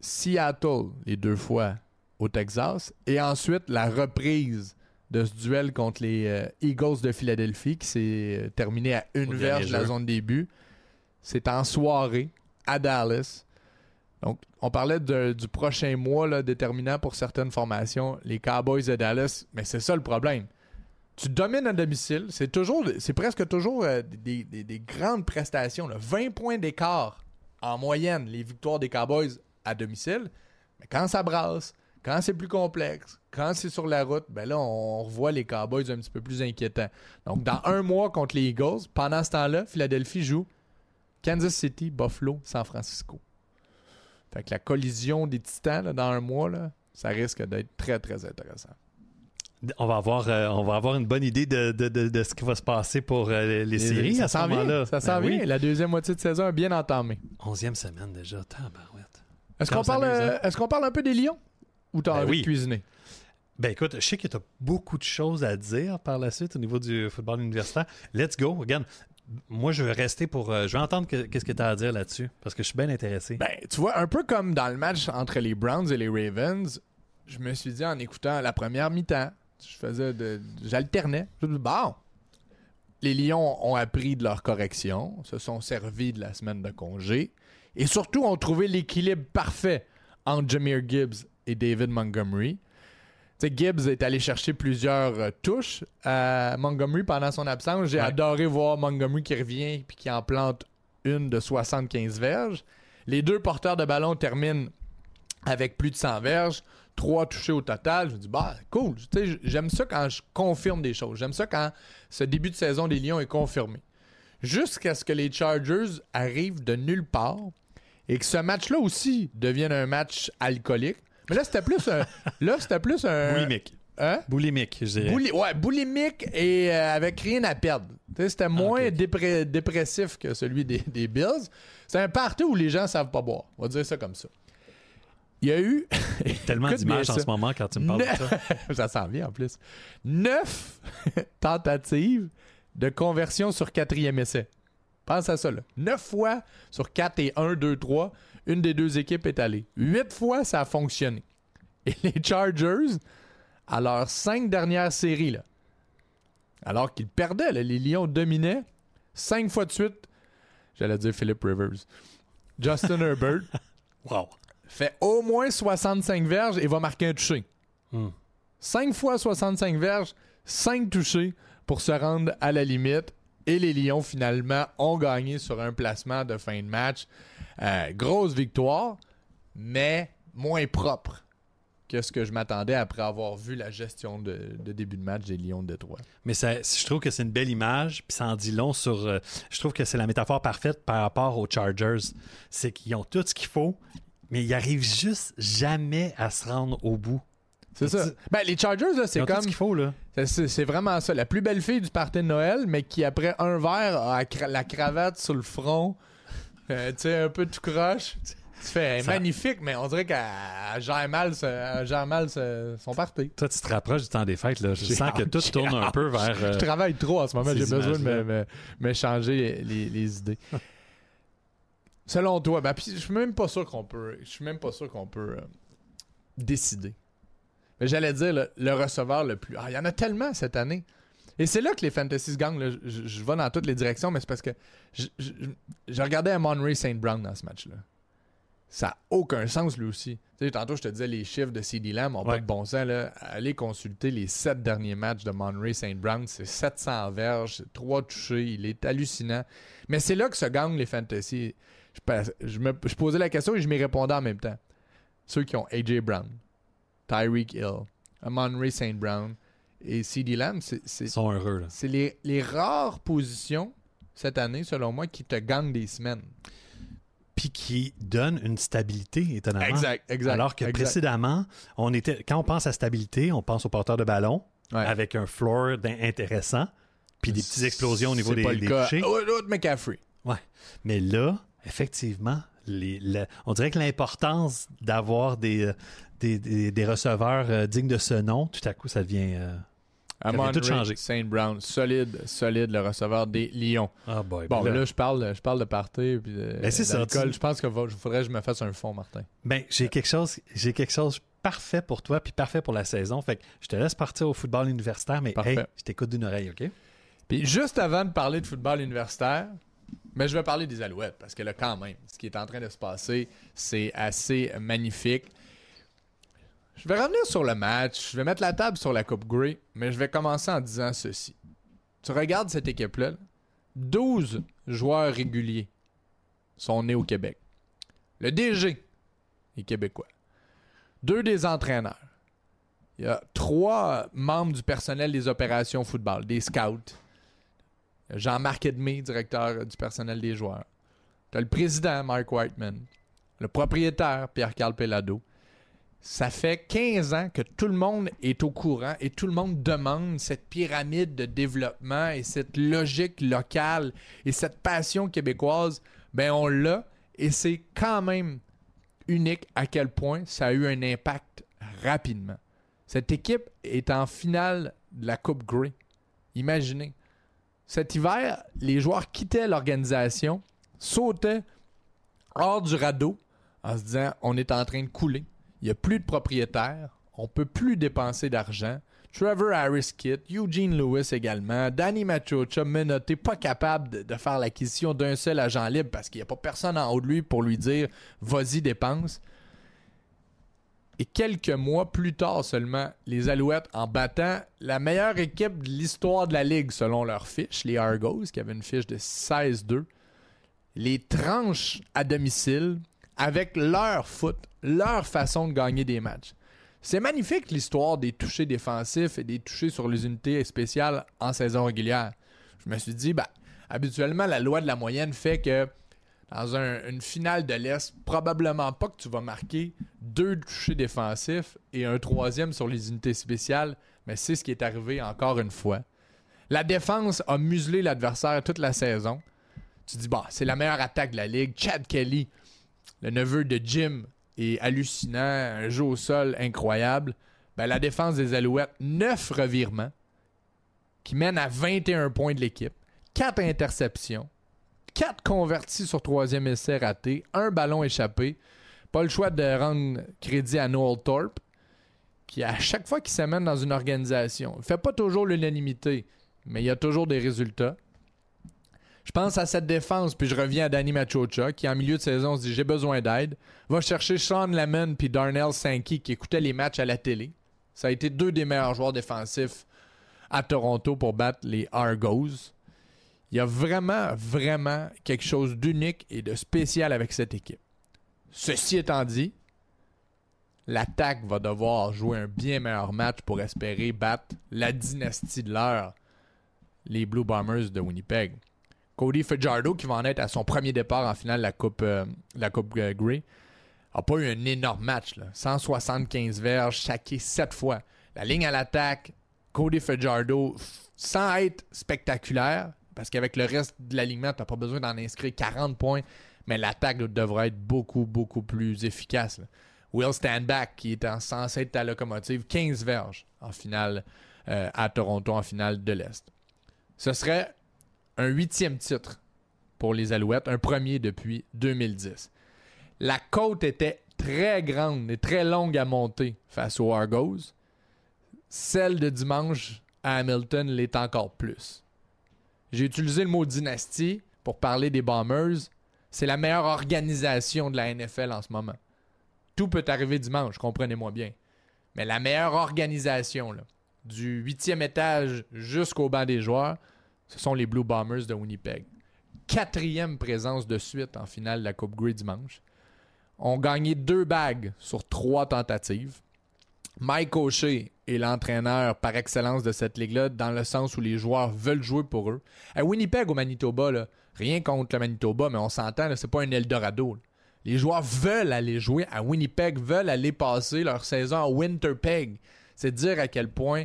Seattle, les deux fois au Texas. Et ensuite, la reprise de ce duel contre les euh, Eagles de Philadelphie qui s'est euh, terminé à une Au verge de la zone début. C'est en soirée à Dallas. Donc, on parlait du prochain mois déterminant pour certaines formations, les Cowboys de Dallas. Mais c'est ça le problème. Tu domines à domicile. C'est presque toujours euh, des, des- des grandes prestations. là. 20 points d'écart en moyenne, les victoires des Cowboys à domicile. Mais quand ça brasse, Quand c'est plus complexe, quand c'est sur la route, ben là, on revoit les Cowboys un petit peu plus inquiétants. Donc, dans un mois contre les Eagles, pendant ce temps-là, Philadelphie joue Kansas City, Buffalo, San Francisco. Fait que la collision des titans là, dans un mois, là, ça risque d'être très, très intéressant. On va avoir, euh, on va avoir une bonne idée de, de- de- de ce qui va se passer pour euh, les, séries ça à ce s'en vient, moment-là. Ça s'en Ben vient. oui. La deuxième moitié de saison est bien entamée. Onzième semaine déjà. Tabarouette. Est-ce qu'on parle, euh, est-ce qu'on parle un peu des Lions? Ou t'as Ben envie oui. de cuisiner? Ben écoute, je sais que tu as beaucoup de choses à dire par la suite au niveau du football universitaire. Let's go. Regarde, moi je vais rester pour. euh, je vais entendre que- qu'est-ce que tu as à dire là-dessus parce que je suis bien intéressé. Ben, tu vois, un peu comme dans le match entre les Browns et les Ravens, je me suis dit en écoutant la première mi-temps, je faisais de. J'alternais. Je me bon, les Lions ont appris de leur correction, se sont servis de la semaine de congé et surtout ont trouvé l'équilibre parfait entre Jameer Gibbs et David Montgomery. Gibbs est allé chercher plusieurs euh, touches à Montgomery pendant son absence. J'ai Ouais. adoré voir Montgomery qui revient puis qui en plante une de 75 verges. Les deux porteurs de ballon terminent avec plus de 100 verges, trois touchés au total. Je me dis, bah, cool. J'aime ça quand je confirme des choses. J'aime ça quand ce début de saison des Lions est confirmé. Jusqu'à ce que les Chargers arrivent de nulle part et que ce match-là aussi devienne un match alcoolique. Mais là, c'était plus un. là, c'était plus un. Boulimique. Hein? Boulimique, je dirais. Bouli- ouais, boulimique et euh, avec rien à perdre. Tu sais, C'était moins ok. dépré- dépressif que celui des, des Bills. C'est un party où les gens savent pas boire. On va dire ça comme ça. Il y a eu. Tellement d'images en ce moment quand tu me parles de ça. ça s'en vient en plus. Neuf tentatives de conversion sur quatrième essai. Pense à ça, là. Neuf fois sur 4 et 1, 2, 3, une des deux équipes est allée. Huit fois, ça a fonctionné. Et les Chargers, à leurs cinq dernières séries, là, alors qu'ils perdaient, là, les Lions dominaient, cinq fois de suite, j'allais dire Philip Rivers, Justin Herbert Wow. fait au moins 65 verges et va marquer un touché. Hmm. 5 fois 65 verges, 5 touchés pour se rendre à la limite. Et les Lions, finalement, ont gagné sur un placement de fin de match. Euh, grosse victoire, mais moins propre que ce que je m'attendais après avoir vu la gestion de, de début de match des Lions de Détroit. Mais ça, je trouve que c'est une belle image, puis ça en dit long sur. euh, je trouve que c'est la métaphore parfaite par rapport aux Chargers. C'est qu'ils ont tout ce qu'il faut, mais ils arrivent juste jamais à se rendre au bout. C'est ça. Ben, les Chargers, c'est ont tout comme. ce qu'il faut, là. C'est- vraiment ça. La plus belle fille du party de Noël, mais qui, après un verre, a la cravate sur le front, euh, tu sais, un peu tout croche. Tu fais Ça- magnifique, mais on dirait qu'elle elle gère mal, ce- elle gère mal ce- son party. Toi, tu te rapproches du temps des fêtes, là. Je J'ai sens que hâte, tout j'ai tourne un hâte. peu vers. euh, Je travaille trop en ce moment, ces j'ai besoin de me, images-là. me- me changer les, les idées. Selon toi, ben, puis je suis même pas sûr qu'on peut. Je suis même pas sûr qu'on peut euh, décider. Mais j'allais dire le, le receveur le plus. Ah, il y en a tellement cette année. Et c'est là que les fantasies gagnent. là. Je, je vais dans toutes les directions, mais c'est parce que je, je, je- regardais à St. Brown dans ce match-là. Ça n'a aucun sens, lui aussi. Tu sais, tantôt, je te disais, les chiffres de CD Lamb n'ont pas de bon sens. Là. Allez consulter les sept derniers matchs de Monray St. Brown. C'est 700 verges, c'est trois touchés. Il est hallucinant. Mais c'est là que se gagnent les fantasy. Je, me- posais la question et je m'y répondais en même temps. Ceux qui ont A.J. Brown, Tyreek Hill, Monray St. Brown et CD Lamb, c'est- sont heureux, là. c'est les, les rares positions cette année, selon moi, qui te gagnent des semaines. Puis qui donnent une stabilité, étonnamment. Exact, exact. Alors que exact. précédemment, on était, quand on pense à stabilité, on pense au porteur de ballon Ouais. avec un floor intéressant, puis des petites explosions au niveau des, pas le des cas. touchés. Oh, McCaffrey. Ouais. Mais là, effectivement, les, la- on dirait que l'importance d'avoir des, euh, des, des- des receveurs euh, dignes de ce nom, tout à coup, ça devient. euh, Ça vient tout changer. Saint Brown, solide, solide, le receveur des Lions. Ah, boy. Bon, là, là, je parle, je parle de party puis de, Ben, c'est ça, tu- Je pense qu'il faudrait que je me fasse un fond, Martin. ben, j'ai quelque chose, j'ai quelque chose parfait pour toi, puis parfait pour la saison. Fait que je te laisse partir au football universitaire, mais hey, je t'écoute d'une oreille, OK? Puis juste avant de parler de football universitaire, mais je vais parler des Alouettes parce que là, quand même, ce qui est en train de se passer, c'est assez magnifique. Je vais revenir sur le match, je vais mettre la table sur la Coupe Grey, mais je vais commencer en disant ceci. Tu regardes cette équipe-là, là, 12 joueurs réguliers sont nés au Québec. Le DG est québécois. deux des entraîneurs. Il y a trois membres du personnel des opérations football, des scouts. Jean-Marc Edmé, directeur du personnel des joueurs. Tu as le président, Mark Whiteman. Le propriétaire, Pierre-Carl Pellado. Ça fait 15 ans que tout le monde est au courant et tout le monde demande cette pyramide de développement et cette logique locale et cette passion québécoise. Ben, on l'a et c'est quand même unique à quel point ça a eu un impact rapidement. Cette équipe est en finale de la Coupe Grey. Imaginez. Cet hiver, les joueurs quittaient l'organisation, sautaient hors du radeau en se disant on est en train de couler. Il n'y a plus de propriétaires, on peut plus dépenser d'argent. Trevor Harris quitte, Eugene Lewis également, Danny Machocha menotté, pas capable de faire l'acquisition d'un seul agent libre parce qu'il n'y a pas personne en haut de lui pour lui dire vas-y dépense. Et quelques mois plus tard seulement, les Alouettes, en battant la meilleure équipe de l'histoire de la Ligue selon leur fiche, les Argos, qui avaient une fiche de 16-2, les tranches à domicile avec leur foot, leur façon de gagner des matchs. C'est magnifique l'histoire des touchés défensifs et des touchés sur les unités spéciales en saison régulière. Je me suis dit, bah, habituellement, la loi de la moyenne fait que dans une finale de l'Est, probablement pas que tu vas marquer deux touchés défensifs et un troisième sur les unités spéciales, mais c'est ce qui est arrivé encore une fois. La défense a muselé l'adversaire toute la saison. Tu dis, bah, c'est la meilleure attaque de la ligue. Chad Kelly, le neveu de Jim, est hallucinant, un jeu au sol incroyable. Ben, la défense des Alouettes, neuf revirements qui mènent à 21 points de l'équipe, quatre interceptions, 4 convertis sur troisième essai raté, un ballon échappé. Pas le choix de rendre crédit à Noel Thorpe, qui à chaque fois qu'il s'amène dans une organisation, il fait pas toujours l'unanimité, mais il y a toujours des résultats. Je pense à cette défense, puis je reviens à Danny Machocha, qui en milieu de saison se dit j'ai besoin d'aide. Va chercher Sean Lemon puis Darnell Sankey, qui écoutaient les matchs à la télé. Ça a été deux des meilleurs joueurs défensifs à Toronto pour battre les Argos. Il y a vraiment, vraiment quelque chose d'unique et de spécial avec cette équipe. Ceci étant dit, l'attaque va devoir jouer un bien meilleur match pour espérer battre la dynastie de l'heure, les Blue Bombers de Winnipeg. Cody Fajardo, qui va en être à son premier départ en finale de la Coupe, euh, la coupe Grey, n'a pas eu un énorme match. Là. 175 verges, chaqué 7 fois. La ligne à l'attaque, Cody Fajardo, sans être spectaculaire, parce qu'avec le reste de l'alignement, tu n'as pas besoin d'en inscrire 40 points, mais l'attaque devrait être beaucoup, beaucoup plus efficace. Will Standback, qui est censé être ta locomotive, 15 verges en finale euh, à Toronto, en finale de l'Est. Ce serait un huitième titre pour les Alouettes, un premier depuis 2010. La côte était très grande et très longue à monter face aux Argos. Celle de dimanche à Hamilton l'est encore plus. J'ai utilisé le mot dynastie pour parler des Bombers. C'est la meilleure organisation de la NFL en ce moment. Tout peut arriver dimanche, comprenez-moi bien. Mais la meilleure organisation, du huitième étage jusqu'au banc des joueurs, ce sont les Blue Bombers de Winnipeg. Quatrième présence de suite en finale de la Coupe Grey dimanche. On gagné deux bagues sur trois tentatives. Mike O'Shea est l'entraîneur par excellence de cette ligue-là, dans le sens où les joueurs veulent jouer pour eux. À Winnipeg, au Manitoba, rien contre le Manitoba, mais on s'entend, c'est pas un Eldorado. Les joueurs veulent aller jouer à Winnipeg, veulent aller passer leur saison à Winterpeg. C'est dire à quel point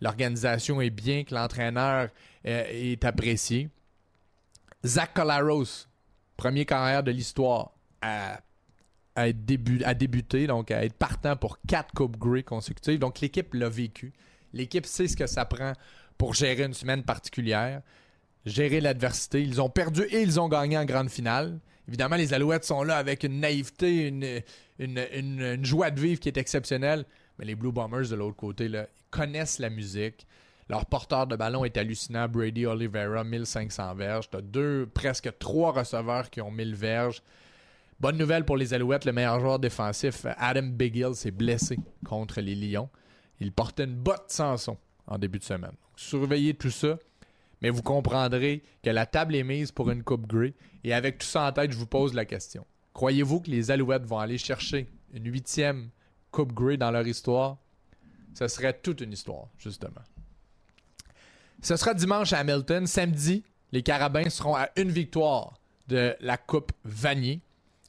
l'organisation est bien, que l'entraîneur euh, est apprécié. Zach Collaros, premier carrière de l'histoire, à débuter, donc à être partant pour quatre Coupes Grey consécutives. Donc l'équipe l'a vécu. L'équipe sait ce que ça prend pour gérer une semaine particulière, gérer l'adversité. Ils ont perdu et ils ont gagné en grande finale. Évidemment, les Alouettes sont là avec une naïveté, une, une, joie de vivre qui est exceptionnelle. Mais les Blue Bombers, de l'autre côté, là, connaissent la musique. Leur porteur de ballon est hallucinant. Brady Oliveira, 1500 verges. Tu as deux, presque trois receveurs qui ont 1000 verges. Bonne nouvelle pour les Alouettes, le meilleur joueur défensif, Adam Bighill, s'est blessé contre les Lions. Il portait une botte sans son en début de semaine. surveillez tout ça, mais vous comprendrez que la table est mise pour une Coupe Grey. Et avec tout ça en tête, je vous pose la question. Croyez-vous que les Alouettes vont aller chercher une huitième Coupe Grey dans leur histoire, ce serait toute une histoire, justement. Ce sera dimanche à Hamilton. Samedi, les Carabins seront à une victoire de la Coupe Vanier,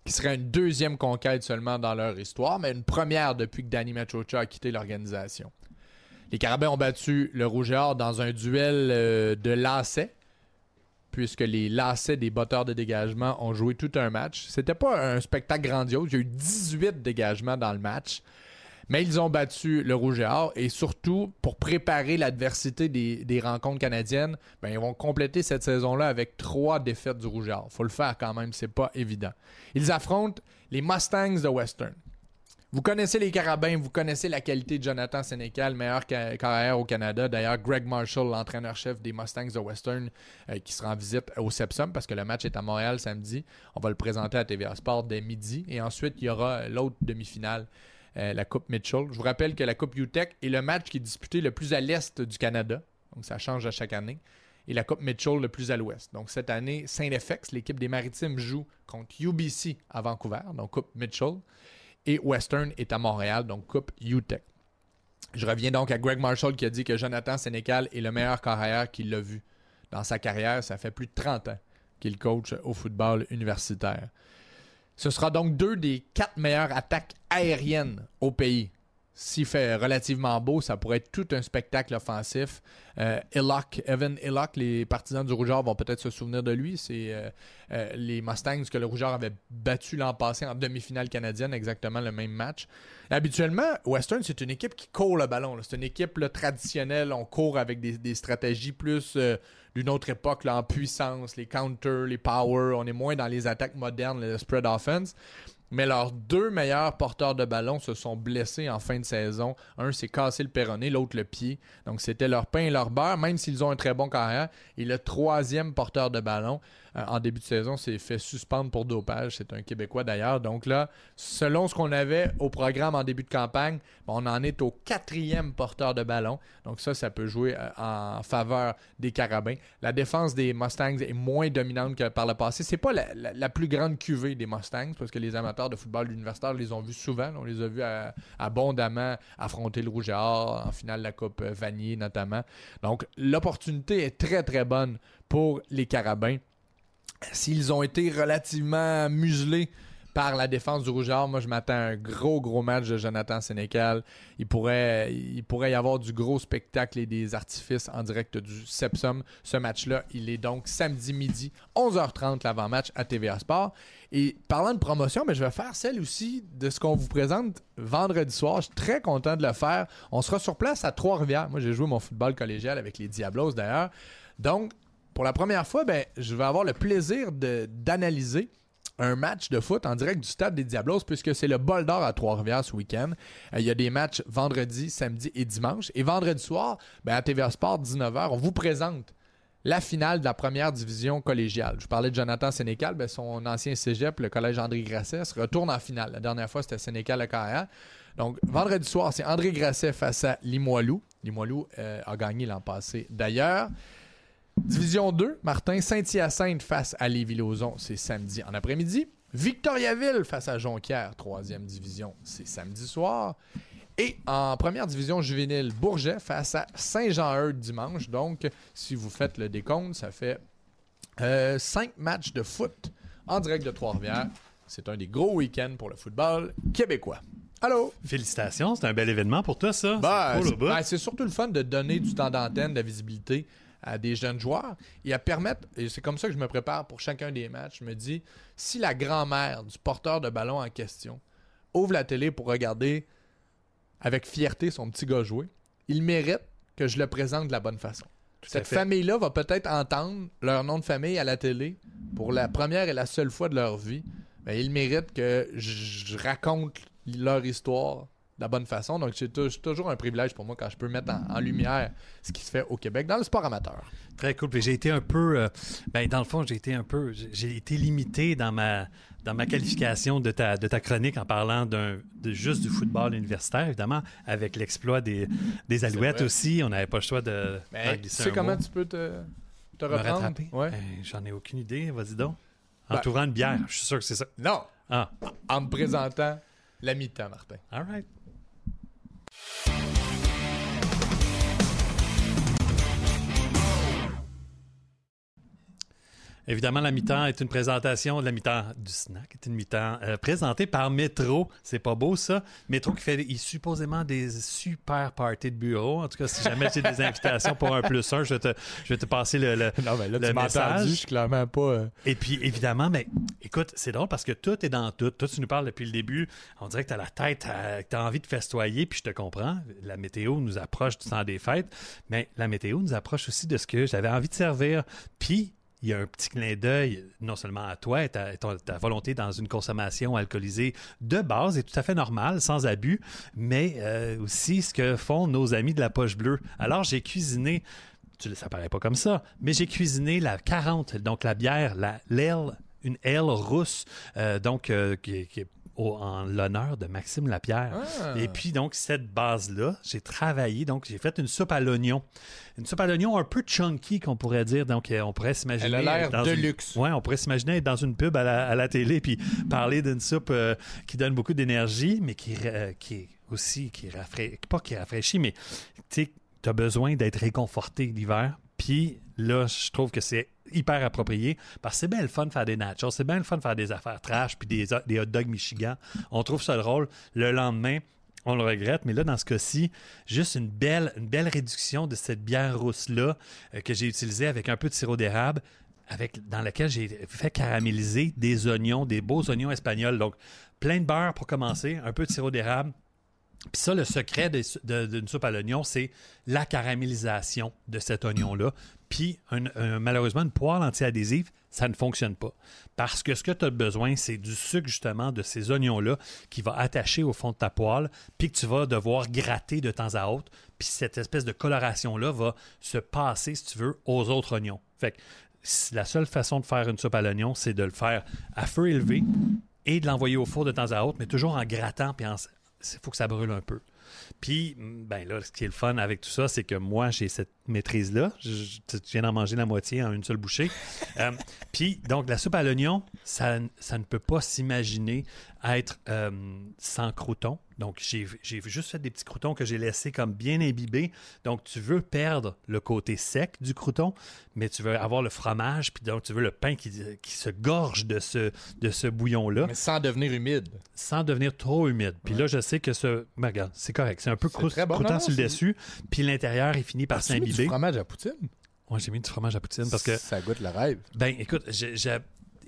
qui serait une deuxième conquête seulement dans leur histoire, mais une première depuis que Danny Machocha a quitté l'organisation. Les Carabins ont battu le Rouge et Or dans un duel euh, de lacets, puisque les lacets des batteurs de dégagement ont joué tout un match. C'était pas un spectacle grandiose. Il y a eu 18 dégagements dans le match. Mais ils ont battu le Rouge et Or et surtout pour préparer l'adversité des, rencontres canadiennes, ben, ils vont compléter cette saison-là avec trois défaites du Rouge et Or. Faut le faire quand même, c'est pas évident. Ils affrontent les Mustangs de Western. Vous connaissez les Carabins, vous connaissez la qualité de Jonathan Sénécal, meilleur ca- carrière au Canada. D'ailleurs, Greg Marshall, l'entraîneur-chef des Mustangs de Western, euh, qui sera en visite au Sepsum parce que le match est à Montréal samedi. On va le présenter à TVA Sport dès midi. Et ensuite, il y aura l'autre demi-finale, euh, la Coupe Mitchell. Je vous rappelle que la Coupe UTEC est le match qui est disputé le plus à l'est du Canada. Donc, ça change à chaque année. Et la Coupe Mitchell le plus à l'ouest. Donc, cette année, Saint-Effex, l'équipe des Maritimes, joue contre UBC à Vancouver, donc Coupe Mitchell et Western est à Montréal, donc Coupe UTEC. Je reviens donc à Greg Marshall qui a dit que Jonathan Sénécal est le meilleur carrière qu'il a vu dans sa carrière. Ça fait plus de 30 ans qu'il coach au football universitaire. Ce sera donc deux des quatre meilleures attaques aériennes au pays. S'il fait relativement beau, ça pourrait être tout un spectacle offensif. Euh, Evan Illock, les partisans du Rougeur vont peut-être se souvenir de lui. C'est euh, euh, les Mustangs que le Rougeur avait battu l'an passé en demi-finale canadienne, exactement le même match. Habituellement, Western, c'est une équipe qui court le ballon. C'est une équipe traditionnelle. On court avec des, stratégies plus d'une autre époque en puissance, les counters, les power. On est moins dans les attaques modernes, le spread offense. Mais leurs deux meilleurs porteurs de ballon se sont blessés en fin de saison. Un s'est cassé le péroné, l'autre le pied. Donc c'était leur pain et leur beurre, même s'ils ont un très bon carrière. Et le troisième porteur de ballon en début de saison s'est fait suspendre pour dopage. C'est un Québécois d'ailleurs. Donc là, selon ce qu'on avait au programme en début de campagne, on en est au quatrième porteur de ballon. Donc ça, ça peut jouer euh, en faveur des Carabins. La défense des Mustangs est moins dominante que par le passé. C'est pas la, plus grande cuvée des Mustangs parce que les amateurs de football universitaire les ont vus souvent. On les a vus à- abondamment affronter le Rouge et Or en finale de la Coupe euh, Vanier notamment. Donc l'opportunité est très très bonne pour les Carabins. S'ils ont été relativement muselés par la défense du Rouge et Or, moi je m'attends à un gros gros match de Jonathan Sénécal. Il pourrait, il pourrait y avoir du gros spectacle et des artifices en direct du Sepsum. Ce match-là, il est donc samedi midi, 11h30 l'avant-match à TVA Sport. Et parlant de promotion, mais je vais faire celle aussi de ce qu'on vous présente vendredi soir. Je suis très content de le faire. On sera sur place à Trois-Rivières. Moi, j'ai joué mon football collégial avec les Diablos d'ailleurs. Donc, pour la première fois, ben, je vais avoir le plaisir d'analyser un match de foot en direct du stade des Diablos puisque c'est le bol d'or à Trois-Rivières ce week-end. Euh, Il y a des matchs vendredi, samedi et dimanche. Et vendredi soir, ben, à TVA Sport, 19h, on vous présente la finale de la première division collégiale. Je parlais de Jonathan Sénécal, ben, son ancien cégep, le collège André Grasset, se retourne en finale. La dernière fois, c'était Sénécal à carrière. Donc, vendredi soir, c'est André Grasset face à Limoilou. Limoilou euh, a gagné l'an passé d'ailleurs. Division 2, Martin Saint-Hyacinthe face à Lévis-Lauzon, c'est samedi en après-midi. Victoriaville face à Jonquière, troisième division, c'est samedi soir. Et en première division juvénile, Bourget face à Saint-Jean-Eudes dimanche. Donc, si vous faites le décompte, ça fait euh, cinq matchs de foot en direct de Trois-Rivières. C'est un des gros week-ends pour le football québécois. Allô? Félicitations, c'est un bel événement pour toi, ça. Ben, C'est cool bout. ben, c'est surtout le fun de donner du temps d'antenne, de la visibilité à des jeunes joueurs et à permettre, et c'est comme ça que je me prépare pour chacun des matchs, je me dis, si la grand-mère du porteur de ballon en question ouvre la télé pour regarder avec fierté son petit gars jouer, il mérite que je le présente de la bonne façon. Tout Cette famille-là va peut-être entendre leur nom de famille à la télé pour la première et la seule fois de leur vie. Mais ils méritent que je raconte leur histoire de la bonne façon. Donc, c'est tou- c'est toujours un privilège pour moi quand je peux mettre en, en lumière ce qui se fait au Québec dans le sport amateur. Très cool. Puis J'ai été un peu, euh, ben dans le fond, j'ai été un peu, j'ai- été limité dans ma dans ma qualification de ta de ta chronique en parlant d'un de juste du football universitaire, évidemment, avec l'exploit des, des Alouettes aussi. On n'avait pas le choix de. Tu sais comment mot. tu peux te, te reprendre? Ouais. Ben, J'en ai aucune idée. Vas-y donc. En Ben- t'ouvrant une bière, je suis sûr que c'est ça. Non, Ah, en me présentant la mi-temps, Martin. all right. Bye. Évidemment, la mi-temps est une présentation de la mi-temps du snack, est une mi-temps euh, présentée par Métro. C'est pas beau ça. Métro qui fait il, supposément des super parties de bureau. En tout cas, si jamais j'ai des invitations pour un plus un, je vais te, je vais te passer le, le, Non, mais là, le tu m'as message. entendu, je suis clairement pas. euh, Et puis, évidemment, mais écoute, c'est drôle parce que tout est dans tout. Toi, tu nous parles depuis le début. On dirait que tu as la tête, tu as envie de festoyer, puis je te comprends. La météo nous approche du temps des fêtes, mais la météo nous approche aussi de ce que j'avais envie de servir. Puis, il y a un petit clin d'œil, non seulement à toi et ta, volonté dans une consommation alcoolisée de base est tout à fait normale, sans abus, mais euh, aussi ce que font nos amis de la poche bleue. Alors, j'ai cuisiné ça paraît pas comme ça, mais j'ai cuisiné la 40, donc la bière, la l'aile, une aile rousse, euh, donc euh, qui, qui au- en l'honneur de Maxime Lapierre. Ah. Et puis donc cette base-là, j'ai travaillé, donc j'ai fait une soupe à l'oignon. Une soupe à l'oignon un peu chunky qu'on pourrait dire, donc euh, on pourrait s'imaginer... Elle a l'air de une- luxe. Ouais, on pourrait s'imaginer être dans une pub à la, à la télé puis parler d'une soupe euh, qui donne beaucoup d'énergie, mais qui, euh, qui est aussi qui rafraîchit, pas qui rafraîchit, mais tu sais, tu as besoin d'être réconforté l'hiver. Puis là, je trouve que c'est hyper approprié parce que c'est bien le fun de faire des nachos, c'est bien le fun de faire des affaires trash puis des, des hot dogs Michigan. On trouve ça drôle. Le lendemain, on le regrette, mais là, dans ce cas-ci, juste une belle, une belle réduction de cette bière rousse-là euh, que j'ai utilisée avec un peu de sirop d'érable, avec, dans laquelle j'ai fait caraméliser des oignons, des beaux oignons espagnols. Donc, plein de beurre pour commencer, un peu de sirop d'érable. Puis ça, le secret d'une soupe à l'oignon, c'est la caramélisation de cet oignon-là. Puis, malheureusement, une poêle anti-adhésive, ça ne fonctionne pas. Parce que ce que tu as besoin, c'est du sucre, justement, de ces oignons-là qui va attacher au fond de ta poêle, puis que tu vas devoir gratter de temps à autre. Puis cette espèce de coloration-là va se passer, si tu veux, aux autres oignons. Fait que la seule façon de faire une soupe à l'oignon, c'est de le faire à feu élevé et de l'envoyer au four de temps à autre, mais toujours en grattant, puis en- il faut que ça brûle un peu. Puis, ben là, ce qui est le fun avec tout ça, c'est que moi, j'ai cette maîtrise-là. Je, viens d'en manger la moitié en une seule bouchée. Euh, puis, donc, la soupe à l'oignon, ça, ça ne peut pas s'imaginer être euh, sans croûtons. Donc, j'ai juste fait des petits croûtons que j'ai laissés comme bien imbibés. Donc, tu veux perdre le côté sec du crouton, mais tu veux avoir le fromage, puis donc tu veux le pain qui, qui se gorge de ce, de ce bouillon-là Mais sans devenir humide. sans devenir trop humide. Puis là, je sais que ce. regarde, c'est correct. C'est un peu crou- bon. Non, sur le dessus. Puis l'intérieur est fini par mis du s'imbiber. fromage à poutine? Ouais, j'ai mis du fromage à poutine parce que, Ça goûte le rêve. ben, écoute, j'ai.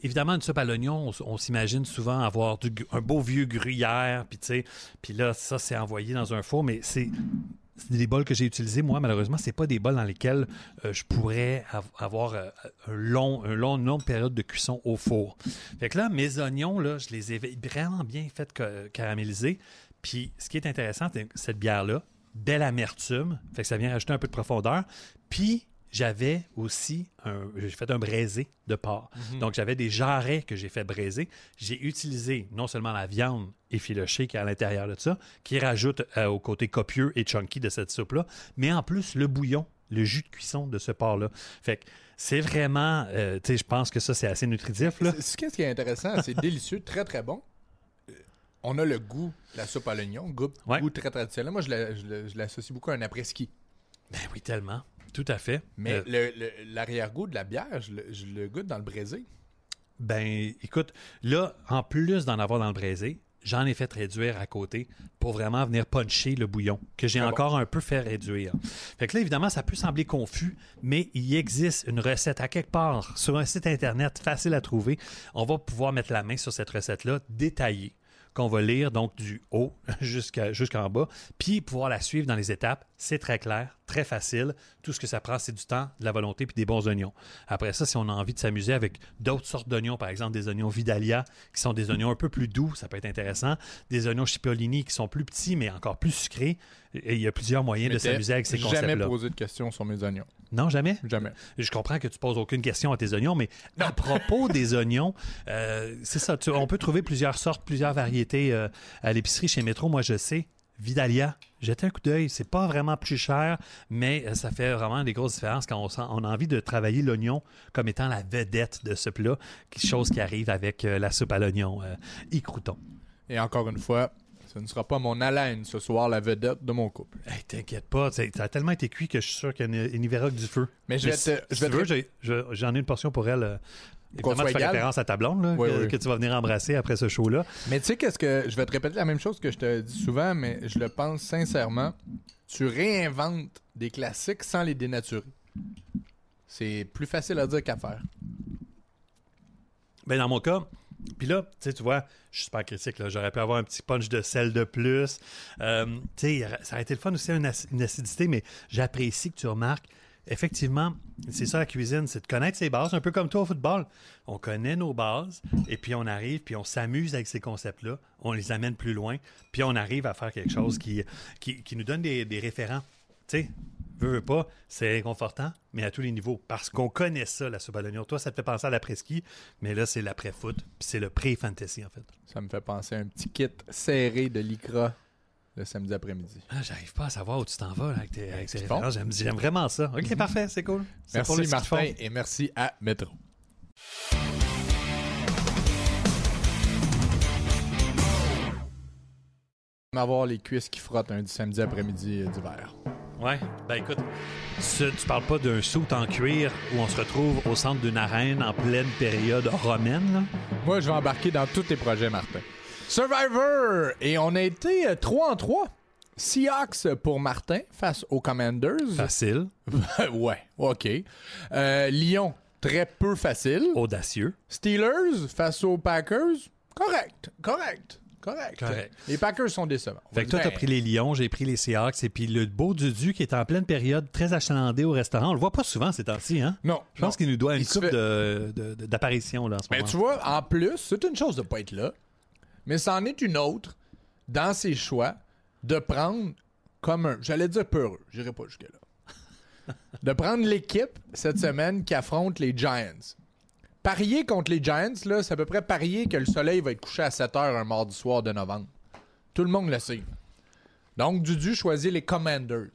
Évidemment, une soupe à l'oignon, on, s'imagine souvent avoir un beau vieux gruyère, puis tu là, ça, c'est envoyé dans un four, mais c'est des bols que j'ai utilisés. Moi, malheureusement, c'est pas des bols dans lesquels euh, je pourrais av- avoir euh, un long, un long, une longue période de cuisson au four. Fait que là, mes oignons, là, je les ai vraiment bien fait ca- caraméliser. Puis, ce qui est intéressant, c'est cette bière-là, belle amertume, fait que ça vient rajouter un peu de profondeur. Puis, j'avais aussi, un, j'ai fait un braisé de porc. Donc, j'avais des jarrets que j'ai fait braiser. J'ai utilisé non seulement la viande effilochée qui est à l'intérieur de ça, qui rajoute euh, au côté copieux et chunky de cette soupe-là, mais en plus le bouillon, le jus de cuisson de ce porc-là. Fait que c'est vraiment, euh, tu sais, je pense que ça, c'est assez nutritif, là. Ce qui est- intéressant, c'est délicieux, très très bon. Euh, On a le goût de la soupe à l'oignon, goût, Ouais. goût très traditionnel. Moi, je l'associe beaucoup à un après-ski. Ben oui, tellement. Tout à fait. Mais Euh, le- le- l'arrière-goût de la bière, je le, je le goûte dans le braisé. Ben, écoute, là, en plus d'en avoir dans le braisé, j'en ai fait réduire à côté pour vraiment venir puncher le bouillon, que j'ai bon? encore un peu fait réduire. Fait que là, évidemment, ça peut sembler confus, mais il existe une recette à quelque part sur un site Internet facile à trouver. On va pouvoir mettre la main sur cette recette-là détaillée qu'on va lire donc du haut jusqu'à- jusqu'en bas, puis pouvoir la suivre dans les étapes. C'est très clair, très facile. Tout ce que ça prend, c'est du temps, de la volonté puis des bons oignons. Après ça, si on a envie de s'amuser avec d'autres sortes d'oignons, par exemple des oignons Vidalia, qui sont des oignons un peu plus doux, ça peut être intéressant. Des oignons Cipollini qui sont plus petits, mais encore plus sucrés. Et il y a plusieurs moyens de s'amuser avec ces jamais concepts-là. posé de questions sur mes oignons. Non, jamais? Jamais. Je comprends que tu poses aucune question à tes oignons, mais à propos des oignons, euh, c'est ça. tu- on peut trouver plusieurs sortes, plusieurs variétés euh, à l'épicerie chez Métro. Moi, je sais. Vidalia, jetez un coup d'œil. C'est pas vraiment plus cher, mais euh, ça fait vraiment des grosses différences quand on, sent- on a envie de travailler l'oignon comme étant la vedette de ce plat. Quelque chose qui arrive avec la soupe à l'oignon, euh, y crouton. Et encore une fois, Ce ne sera pas mon haleine ce soir, la vedette de mon couple. Hey, T'inquiète pas, ça a tellement été cuit que je suis sûr qu'elle n'y verra que du feu. Mais je vais si, te- je vais je- j'en ai une portion pour elle. euh, Évidemment, tu fais référence à ta blonde, là, Oui, que, oui. que tu vas venir embrasser après ce show-là. Mais tu sais qu'est-ce que je vais te répéter la même chose que je te dis souvent, mais je le pense sincèrement. Tu réinventes des classiques sans les dénaturer. C'est plus facile à dire qu'à faire. Ben, dans mon cas, puis là, tu vois, je suis super critique. J'aurais pu avoir un petit punch de sel de plus. Euh, tu sais, ça aurait été le fun aussi, une, une acidité, mais j'apprécie que tu remarques. Effectivement, c'est ça la cuisine, c'est de connaître ses bases, un peu comme toi au football. On connaît nos bases, et puis on arrive, puis on s'amuse avec ces concepts-là, on les amène plus loin, puis on arrive à faire quelque chose qui nous donne des, des référents. Tu sais, veux, veux pas, c'est réconfortant, mais à tous les niveaux. Parce qu'on connaît ça, la soupe à l'oignon. Toi, ça te fait penser à l'après-ski, mais là, c'est l'après-foot, puis c'est le pré-fantasy, en fait. Ça me fait penser à un petit kit serré de l'ICRA le samedi après-midi. Ah, J'arrive pas à savoir où tu t'en vas là, avec tes, avec tes références. J'aime, vraiment ça. OK, parfait, c'est cool. Pour Merci fond. Martin et merci à Métro. avoir les cuisses qui frottent un samedi après-midi euh, d'hiver. Ouais, ben écoute, ce- tu parles pas d'un soute en cuir où on se retrouve au centre d'une arène en pleine période romaine, là? Moi, je vais embarquer dans tous tes projets, Martin. Survivor! Et on a été 3 en 3. Seahawks pour Martin face aux Commanders. Facile, ouais, OK. Euh, Lyon, très peu facile. audacieux. Steelers face aux Packers. Correct, correct, correct. Correct. Les Packers sont décevants. Fait que toi, t'as pris les Lions, j'ai pris les Seahawks, et puis le beau Dudu qui est en pleine période très achalandé au restaurant. On le voit pas souvent ces temps-ci, hein? Non, Je pense qu'il nous doit une coupe fait- de- de- là, en ce Mais moment. tu vois, en plus, c'est une chose de pas être là, mais c'en est une autre dans ses choix de prendre comme un, j'allais dire peureux, j'irai pas jusque-là, de prendre l'équipe cette semaine qui affronte les Giants. Parier contre les Giants, là, c'est à peu près parier que le soleil va être couché à 7 heures un mardi soir de novembre. Tout le monde le sait. Donc, Dudu choisit les Commanders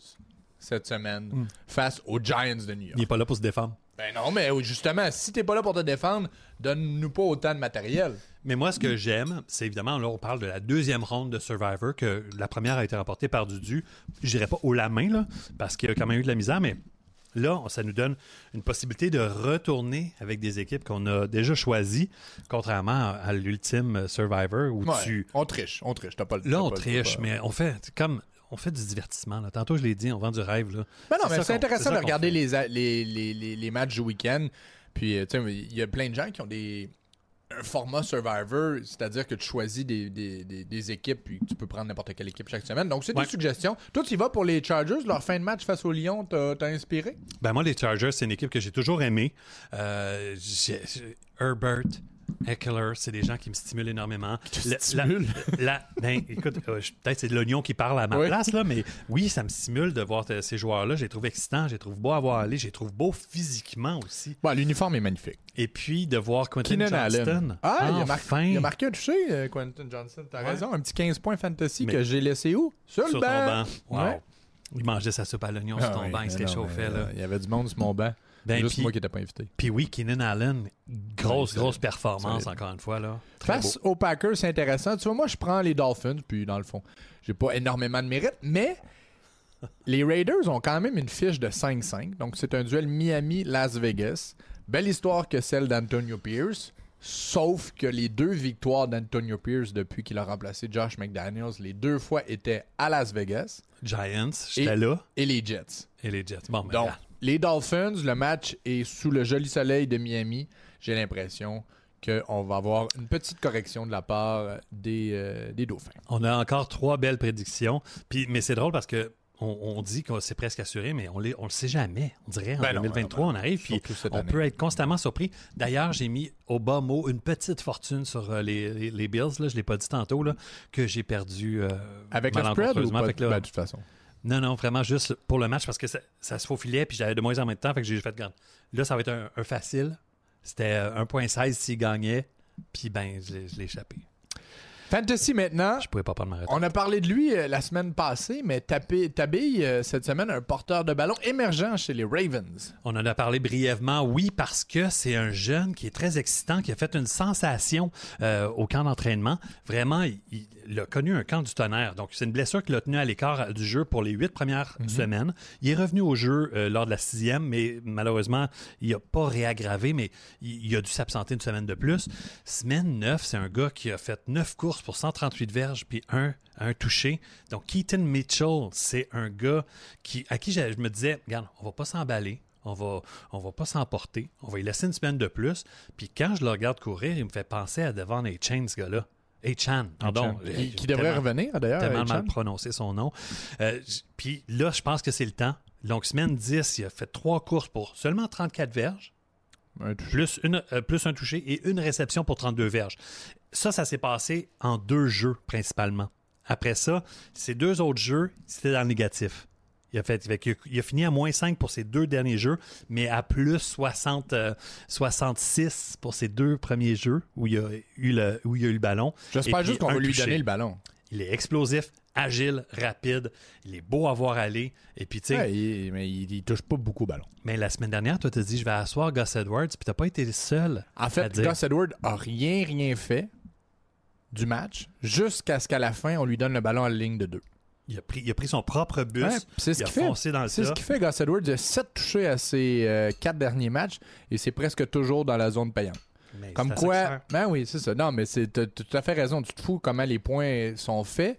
cette semaine face aux Giants de New York. Il est pas là pour se défendre. Ben non, mais justement, si t'es pas là pour te défendre, donne-nous pas autant de matériel. Mais moi, ce que j'aime, c'est évidemment, là, on parle de la deuxième ronde de Survivor, que la première a été remportée par Dudu. Je dirais pas haut la main, là, parce qu'il y a quand même eu de la misère, mais là, ça nous donne une possibilité de retourner avec des équipes qu'on a déjà choisies, contrairement à, l'ultime Survivor où Ouais, tu. On triche, on triche. T'as pas le Là, on triche, mais on fait comme. On fait du divertissement. Là. Tantôt, je l'ai dit, on vend du rêve. Là. Ben non, mais c'est intéressant de regarder fait. les, a- les, les, les, les matchs du week-end. Puis, euh, tu sais, il y a plein de gens qui ont des un format Survivor, c'est-à-dire que tu choisis des, des, des, des équipes puis tu peux prendre n'importe quelle équipe chaque semaine. Donc, c'est Ouais. des suggestions. Toi, tu y vas pour les Chargers, leur fin de match face au Lyon, t'as inspiré? Ben moi, les Chargers, c'est une équipe que j'ai toujours aimée. Euh, Herbert, Eckler, c'est des gens qui me stimulent énormément. te La- stimulent? la- la- ben, écoute, euh, peut-être c'est l'oignon qui parle à ma Oui. place, là, mais oui, ça me stimule de voir ces joueurs-là. Je les trouve excitants, je les trouve beaux à voir aller, je les trouve beaux physiquement aussi. Bon, l'uniforme est magnifique. Et puis de voir Quentin Keenan Johnston. Ah, il a, marqué, il a marqué un touché, euh, Quentin Johnson. T'as Ouais. raison. Un petit 15 points fantasy Mais- que j'ai laissé où? Sur, sur le ton banc. banc. Wow. Ouais. Il mangeait sa soupe à l'oignon Ah sur ton oui, banc, il se réchauffait. euh, Il y avait du monde sur mon banc. Ben, Juste puis- moi qui n'étais pas invité. Puis oui, Keenan Allen, grosse, grosse performance, encore une fois. Là. Très Face beau. aux Packers, c'est intéressant. Tu vois, moi, je prends les Dolphins, puis dans le fond, j'ai pas énormément de mérite, mais les Raiders ont quand même une fiche de 5-5. Donc, c'est un duel Miami-Las Vegas. Belle histoire que celle d'Antonio Pierce. Sauf que les deux victoires d'Antonio Pierce depuis qu'il a remplacé Josh McDaniels, les deux fois étaient à Las Vegas Giants, j'étais Et- là. et les Jets. Et les Jets. Bon, ben, Donc, là. Les Dolphins, le match est sous le joli soleil de Miami. J'ai l'impression qu'on va avoir une petite correction de la part des, euh, des Dauphins. On a encore trois belles prédictions. Puis, mais c'est drôle parce que on, on dit que c'est presque assuré, mais on ne le sait jamais. On dirait en Ben non, 2023, ben non, on arrive, puis on année. peut être constamment surpris. D'ailleurs, j'ai mis au bas mot une petite fortune sur euh, les, les- les Bills. Là, je ne l'ai pas dit tantôt, là, que j'ai perdu. euh, Avec le spread ou pas? Que là, Ben, de toute façon. Non, non, vraiment juste pour le match parce que ça, ça se faufilait puis j'avais de moins en moins de temps. Fait que j'ai fait, regarde, là, ça va être un, un facile. C'était euh, 1.16 s'il gagnait. Puis ben, je l'ai échappé. Fantasy maintenant. Je pouvais pas prendre ma retraite. On a parlé de lui euh, la semaine passée, mais Tabille, euh, cette semaine, un porteur de ballon émergent chez les Ravens. On en a parlé brièvement, oui, parce que c'est un jeune qui est très excitant, qui a fait une sensation euh, au camp d'entraînement. Vraiment, il, il a connu un camp du tonnerre. Donc, c'est une blessure qui l'a tenu à l'écart du jeu pour les huit premières semaines. Il est revenu au jeu euh, lors de la sixième, mais malheureusement, il n'a pas réaggravé, mais il, il a dû s'absenter une semaine de plus. Semaine 9, c'est un gars qui a fait 9 courses pour 138 verges, puis un, un touché. Donc, Keaton Mitchell, c'est un gars qui, à qui je, je me disais, regarde, on va pas s'emballer. On va, on va pas s'emporter. On va y laisser une semaine de plus. Puis quand je le regarde courir, il me fait penser à Devon Chain, ce gars-là. Chan, pardon. Qui, J'ai- qui j'ai devrait revenir, d'ailleurs. tellement mal prononcé son nom. Euh, Puis là, je pense que c'est le temps. Donc, semaine 10, il a fait trois courses pour seulement 34 verges, Un plus, une, euh, plus un touché et une réception pour 32 verges. Ça, ça s'est passé en deux jeux principalement. Après ça, ces deux autres jeux, c'était dans le négatif. Il a, fait, fait qu'il a- il a fini à moins 5 pour ses deux derniers jeux, mais à plus 60, euh, 66 pour ses deux premiers jeux où il a eu le, où il a eu le ballon. J'espère juste qu'on va lui donner le ballon. Il est explosif, agile, rapide. Il est beau à voir aller. Et puis, tu sais, Ouais, mais il, il touche pas beaucoup au ballon. mais la semaine dernière, toi, t'as dit, je vais asseoir Gus Edwards, puis t'as pas été le seul. En à fait, dire. Gus Edward a rien, rien fait du match jusqu'à ce qu'à la fin, on lui donne le ballon à la ligne de deux. Il a pris, il a pris son propre bus. Ouais, c'est ce il a qu'il fait. foncé dans le C'est ce tas. qui fait Gus Edwards. Il a 7 touchés à ses euh, 4 derniers matchs et c'est presque toujours dans la zone payante. Mais Comme quoi, ben oui, c'est ça. Non, mais c'est tout à fait raison. Tu te fous comment les points sont faits,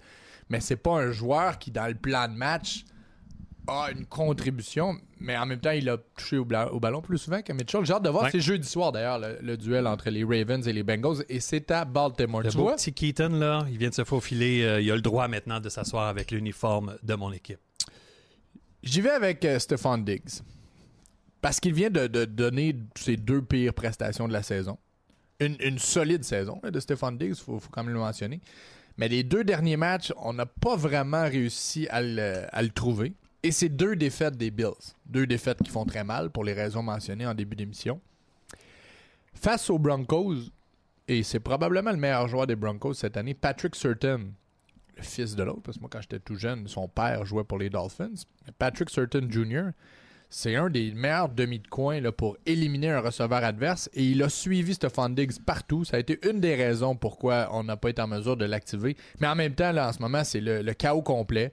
mais c'est pas un joueur qui, dans le plan de match, a une contribution, mais en même temps, il a touché au, ballon plus souvent que Mitchell. J'ai hâte de voir. Ouais. C'est jeudi soir, d'ailleurs, le, le duel entre les Ravens et les Bengals, et c'est à Baltimore. Le Tu beau vois? petit Keaton, là, il vient de se faufiler. euh, il a le droit maintenant de s'asseoir avec l'uniforme de mon équipe. J'y vais avec euh, Stephon Diggs. Parce qu'il vient de, de donner ses deux pires prestations de la saison. Une, une solide saison là, de Stephon Diggs, il faut, faut quand même le mentionner. Mais les deux derniers matchs, on n'a pas vraiment réussi à le, à le trouver. Et c'est deux défaites des Bills. Deux défaites qui font très mal pour les raisons mentionnées en début d'émission. Face aux Broncos, et c'est probablement le meilleur joueur des Broncos cette année, Patrick Surtain, le fils de l'autre, parce que moi, quand j'étais tout jeune, son père jouait pour les Dolphins. Patrick Surtain Jr., c'est un des meilleurs demi de coin pour éliminer un receveur adverse et il a suivi Stephon Diggs partout. Ça a été une des raisons pourquoi on n'a pas été en mesure de l'activer. Mais en même temps, là, en ce moment, c'est le chaos complet.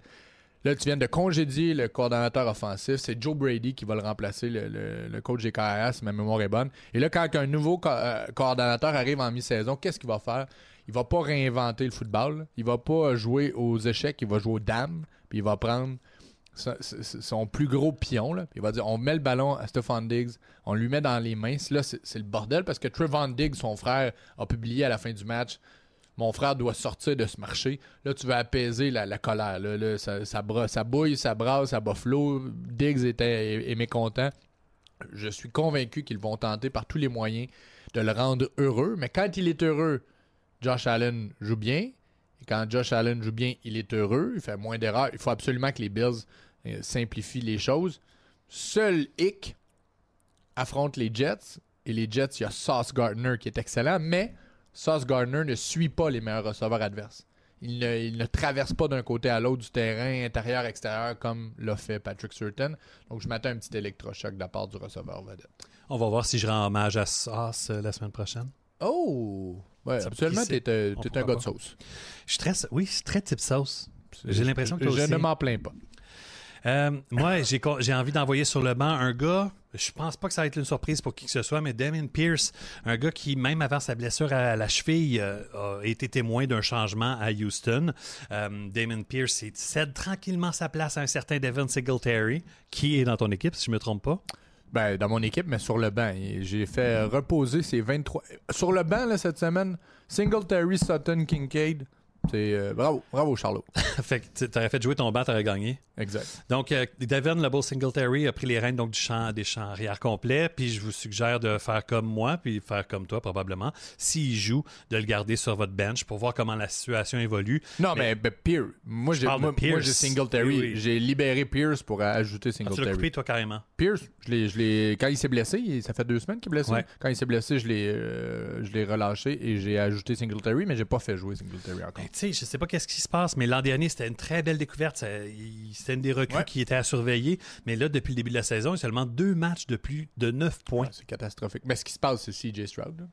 Là, tu viens de congédier le coordonnateur offensif. C'est Joe Brady qui va le remplacer, le, coach des si ma mémoire est bonne. Et là, quand un nouveau euh, coordonnateur arrive en mi-saison, qu'est-ce qu'il va faire? Il va pas réinventer le football. là. Il va pas jouer aux échecs, il va jouer aux dames. Puis il va prendre son, plus gros pion. Puis il va dire on met le ballon à Stephon Diggs, on lui met dans les mains. Là, c'est c'est le bordel parce que Trevon Diggs, son frère, a publié à la fin du match mon frère doit sortir de ce marché. Là, tu vas apaiser la, colère. Là, ça, bouille, ça brasse, ça flot. Diggs est mécontent. Je suis convaincu qu'ils vont tenter par tous les moyens de le rendre heureux. Mais quand il est heureux, Josh Allen joue bien. Et quand Josh Allen joue bien, il est heureux. Il fait moins d'erreurs. Il faut absolument que les Bills euh, simplifient les choses. Seul hic affronte les Jets. Et les Jets, il y a Sauce Gardner qui est excellent, mais Sauce Gardner ne suit pas les meilleurs receveurs adverses. Il ne, il ne traverse pas d'un côté à l'autre du terrain, intérieur, extérieur, comme l'a fait Patrick Surtain. Donc, je m'attends à un petit électrochoc de la part du receveur vedette. On va voir si je rends hommage à Sauce euh, la semaine prochaine. Oh! Ouais, absolument, t'es euh, On t'es un gars de sauce. Je suis très, oui, je suis très type Sauce. J'ai l'impression que Je aussi. ne m'en plains pas. Euh, moi, j'ai envie d'envoyer sur le banc un gars. Je pense pas que ça va être une surprise pour qui que ce soit, mais Damien Pierce, un gars qui, même avant sa blessure à la cheville, euh, a été témoin d'un changement à Houston. Euh, Damien Pierce cède tranquillement sa place à un certain Devin Singletary, qui est dans ton équipe, si je me trompe pas. Ben, dans mon équipe, mais sur le banc. J'ai fait reposer ces 23. Sur le banc, cette semaine, Singletary, Sutton, Kincaid, C'est euh, bravo, bravo Charlot. fait que tu aurais fait jouer ton bat, tu aurais gagné. Exact. Donc, euh, Devin Lebeau Singletary a pris les rênes donc, du champ, des champs arrière complets. Puis je vous suggère de faire comme moi, puis faire comme toi probablement. S'il joue, de le garder sur votre bench pour voir comment la situation évolue. Non, mais, mais Pierce. Moi, j'ai moi, j'ai Singletary. Oui, oui. J'ai libéré Pierce pour ajouter Ah, tu l'as Singletary. coupé, toi, carrément. Pierce, je l'ai, quand il s'est blessé, ça fait deux semaines qu'il est blessé. Ouais. Quand il s'est blessé, je l'ai, euh, je l'ai relâché et j'ai ajouté Singletary, mais j'ai pas fait jouer Singletary encore. Tu sais, je sais pas qu'est-ce qui se passe, mais l'an dernier, c'était une très belle découverte. C'était une des recrues Ouais. qui était à surveiller. Mais là, depuis le début de la saison, il y a seulement deux matchs de plus de 9 points Ouais, c'est catastrophique. Mais ce qui se passe, c'est CJ Stroud. là.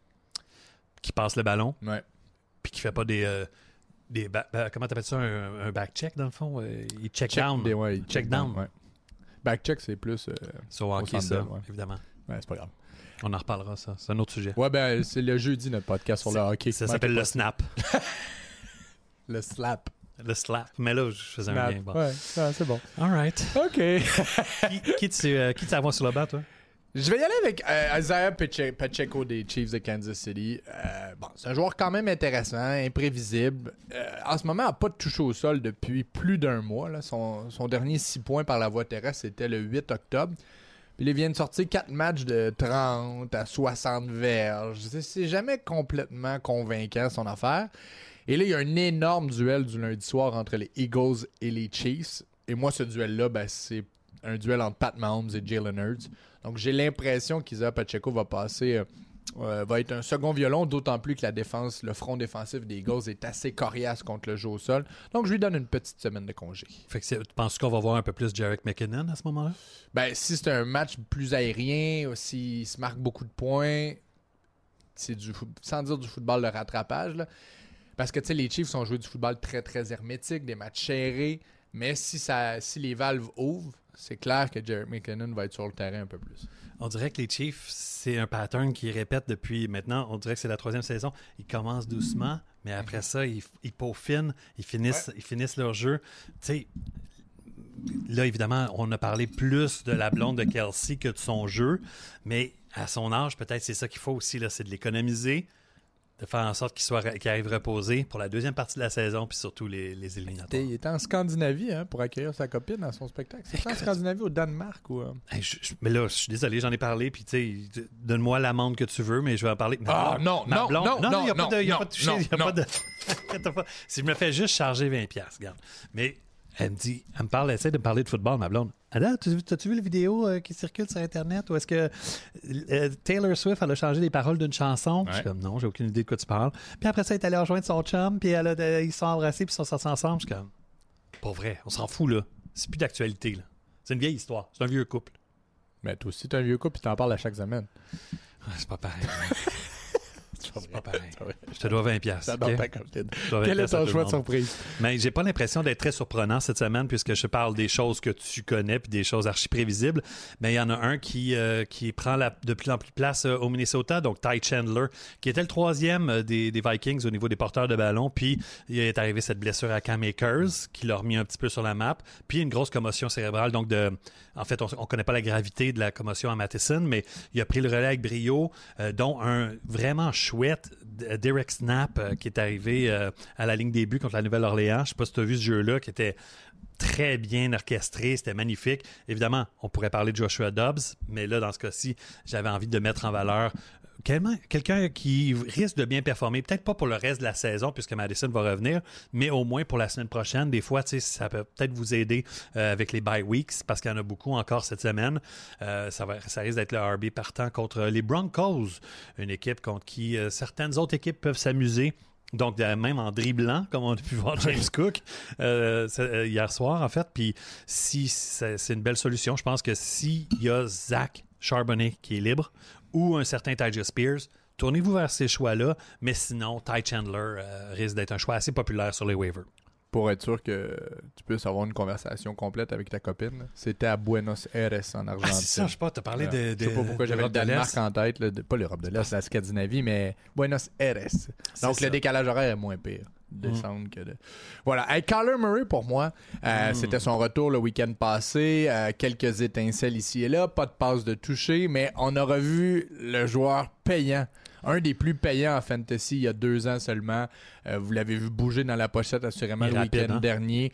qui passent le ballon, Ouais. puis qui fait pas des. euh, des ba- ba- comment t'appelles ça un, un back check dans le fond? Euh, Il check, down. des- ouais, Check down. Back check, c'est plus. euh, Sur hockey, ça, évidemment. ouais, c'est pas grave. On en reparlera, ça. C'est un autre sujet. Ouais, ben, c'est le jeudi, notre podcast sur le hockey. Ça s'appelle le snap. Le slap. Le slap. Mais là, je faisais un lien. Bon. Ouais, ouais, c'est bon. All right. OK. qui, qui tu euh, qui sur le banc, toi? Je vais y aller avec euh, Isaiah Pache- Pacheco des Chiefs de Kansas City. Euh, bon, c'est un joueur quand même intéressant, imprévisible. Euh, en ce moment, il n'a pas touché au sol depuis plus d'un mois. là. Son, son dernier 6 points par la voie terrestre, c'était le 8 octobre. Puis il vient de sortir 4 matchs de 30 à 60 verges. C'est jamais complètement convaincant son affaire. Et là, il y a un énorme duel du lundi soir entre les Eagles et les Chiefs. Et moi, ce duel-là, ben, c'est un duel entre Pat Mahomes et Jalen Hurts. Donc, j'ai l'impression qu'Isaiah Pacheco va passer, euh, euh, va être un second violon, d'autant plus que la défense, le front défensif des Eagles est assez coriace contre le jeu au sol. Donc, je lui donne une petite semaine de congé. Fait que c'est- tu penses qu'on va voir un peu plus Jarek McKinnon à ce moment-là? Ben, si c'est un match plus aérien, s'il se marque beaucoup de points, c'est du sans dire du football de rattrapage. là. Parce que tu sais, les Chiefs ont joué du football très très hermétique, des matchs serrés. Mais si ça si les valves ouvrent, c'est clair que Jarek McKinnon va être sur le terrain un peu plus. On dirait que les Chiefs, c'est un pattern qui répète depuis maintenant. On dirait que c'est la troisième saison. Ils commencent doucement, mais après ça, ils, ils peaufinent, ils finissent, ils finissent leur jeu. Tu sais, là, évidemment, on a parlé plus de la blonde de Kelsey que de son jeu, mais à son âge, peut-être c'est ça qu'il faut aussi, là, c'est de l'économiser, de faire en sorte qu'il soit qu'il arrive reposé pour la deuxième partie de la saison, puis surtout les, les éliminatoires. Il était en Scandinavie hein, pour accueillir sa copine à son spectacle. C'est en. Scandinavie ou au Danemark ou. euh? Hey, je- je- mais là, je suis désolé, j'en ai parlé, puis tu sais, donne-moi l'amende que tu veux, mais je vais en parler. Ma Ah, blonde- non, ma non, blonde- non, non, il y a non, pas de, il y a non, pas de toucher, non, il y a non. pas de. Inquiète pas. si je me fais juste charger 20$, regarde. Mais elle me dit, elle me parle, elle essaie de me parler de football, ma blonde. Adam, tu- t'as-tu vu la vidéo euh, qui circule sur Internet où est-ce que euh, Taylor Swift, elle a changé les paroles d'une chanson? Je suis comme, non, j'ai aucune idée de quoi tu parles. Puis après ça, elle est allée rejoindre son chum, puis elle a, de- ils se sont embrassés, puis ils sont sortis ensemble. Je suis comme, pas vrai, on s'en fout, là. C'est plus d'actualité, là. C'est une vieille histoire. C'est un vieux couple. Mais toi aussi, t'es un vieux couple et t'en parles à chaque semaine. Ah, C'est pas pareil. C'est pas pareil. C'est vrai. Je te dois 20$. piastres, J'adore ok? ta copine. Je dois 20$ Quel est ton choix de surprise? Mais j'ai pas l'impression d'être très surprenant cette semaine puisque je parle des choses que tu connais puis des choses archi prévisibles. Mais il y en a un qui, euh, qui prend la, de plus en plus de place euh, au Minnesota, donc Ty Chandler, qui était le troisième euh, des, des Vikings au niveau des porteurs de ballon. Puis il est arrivé cette blessure à Cam Akers qui l'a remis un petit peu sur la map. Puis une grosse commotion cérébrale. Donc de, en fait, on, on connaît pas la gravité de la commotion à Matheson, mais il a pris le relais avec brio, euh, dont un vraiment chouette D- Derek Snap euh, qui est arrivé euh, à la ligne début contre la Nouvelle-Orléans. Je sais pas si tu as vu ce jeu-là qui était très bien orchestré, c'était magnifique. Évidemment, on pourrait parler de Joshua Dobbs, mais là, dans ce cas-ci, j'avais envie de mettre en valeur quelqu'un qui risque de bien performer, peut-être pas pour le reste de la saison, puisque Madison va revenir, mais au moins pour la semaine prochaine. Des fois, ça peut peut-être vous aider euh, avec les bye weeks, parce qu'il y en a beaucoup encore cette semaine. Euh, ça, va, ça risque d'être le RB partant contre les Broncos, une équipe contre qui euh, certaines autres équipes peuvent s'amuser. Donc, même en dribblant, comme on a pu voir James Cook euh, hier soir, en fait. Puis, si c'est c'est une belle solution, je pense que s'il y a Zach Charbonnet qui est libre ou un certain Tyja Spears, tournez-vous vers ces choix-là. Mais sinon, Ty Chandler euh, risque d'être un choix assez populaire sur les waivers. Pour être sûr que tu puisses avoir une conversation complète avec ta copine, c'était à Buenos Aires en Argentine. Ah, c'est ça, je sais pas, t'as parlé de, de. Je sais pas pourquoi j'avais le Danemark en tête. là, de- pas l'Europe de l'Est, la Scandinavie, mais Buenos Aires. Donc ça. le décalage horaire est moins pire. Mm. Descendre que de. Voilà. Hey, Kyler Murray, pour moi, euh, Mm. c'était son retour le week-end passé. euh, quelques étincelles ici et là. Pas de passe de toucher, mais on a revu le joueur payant. Un des plus payants en fantasy il y a deux ans seulement. Euh, vous l'avez vu bouger dans la pochette assurément Il le week-end hein? dernier.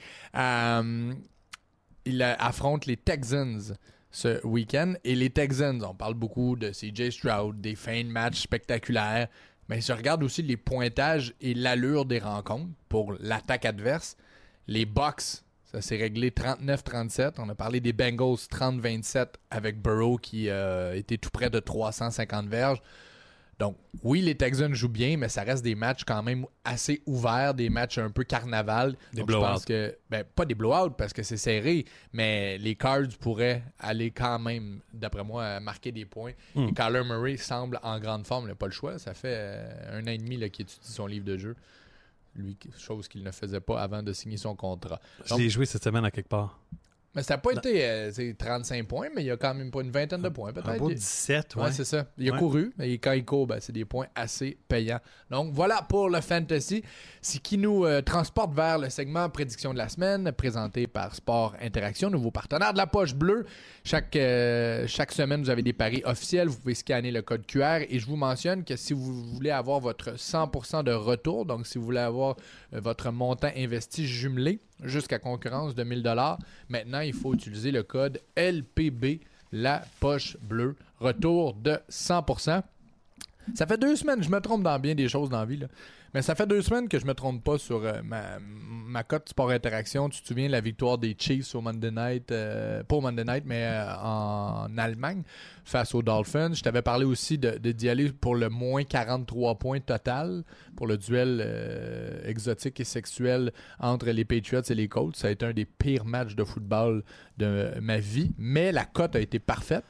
Il affronte les Texans ce week-end. Et les Texans, on parle beaucoup de CJ Stroud, des fins de match spectaculaires. Mais je regarde aussi les pointages et l'allure des rencontres pour l'attaque adverse. Les Bucks, ça s'est réglé 39-37. On a parlé des Bengals 30-27 avec Burrow qui euh, était tout près de 350 verges. Donc, oui, les Texans jouent bien, mais ça reste des matchs quand même assez ouverts, des matchs un peu carnaval. Des Donc, je blowouts. pense que, ben, pas des blowouts parce que c'est serré, mais les Cards pourraient aller quand même, d'après moi, marquer des points. Hmm. Et Kyler Murray semble en grande forme, il n'a pas le choix. Ça fait euh, un an et demi qu'il étudie son livre de jeu. Lui, chose qu'il ne faisait pas avant de signer son contrat. Je l'ai joué cette semaine à quelque part. Mais ça n'a pas été euh, c'est 35 points, mais il y a quand même pas une vingtaine de points, Un peut-être. beau Il- 17, Ouais, ouais. c'est ça. Il a Ouais. couru, et quand il court, ben, c'est des points assez payants. Donc voilà pour le fantasy. Ce qui nous euh, transporte vers le segment prédiction de la semaine, présenté par Sport Interaction, nouveau partenaire de la poche bleue. Chaque, euh, chaque semaine, vous avez des paris officiels. Vous pouvez scanner le code QR. Et je vous mentionne que si vous voulez avoir votre 100% de retour, donc si vous voulez avoir euh, votre montant investi jumelé jusqu'à concurrence de 1000 maintenant, il faut utiliser le code LPB, la poche bleue. Retour de 100%. Ça fait deux semaines, je me trompe dans bien des choses dans la vie, là. mais ça fait deux semaines que je me trompe pas sur euh, ma, ma cote sport interaction. Tu te souviens de la victoire des Chiefs au Monday Night, euh, pas au Monday Night, mais euh, en Allemagne face aux Dolphins. Je t'avais parlé aussi de de- d'y aller pour le moins 43 points total pour le duel exotique et sexuel entre les Patriots et les Colts. Ça a été un des pires matchs de football de ma vie, mais la cote a été parfaite.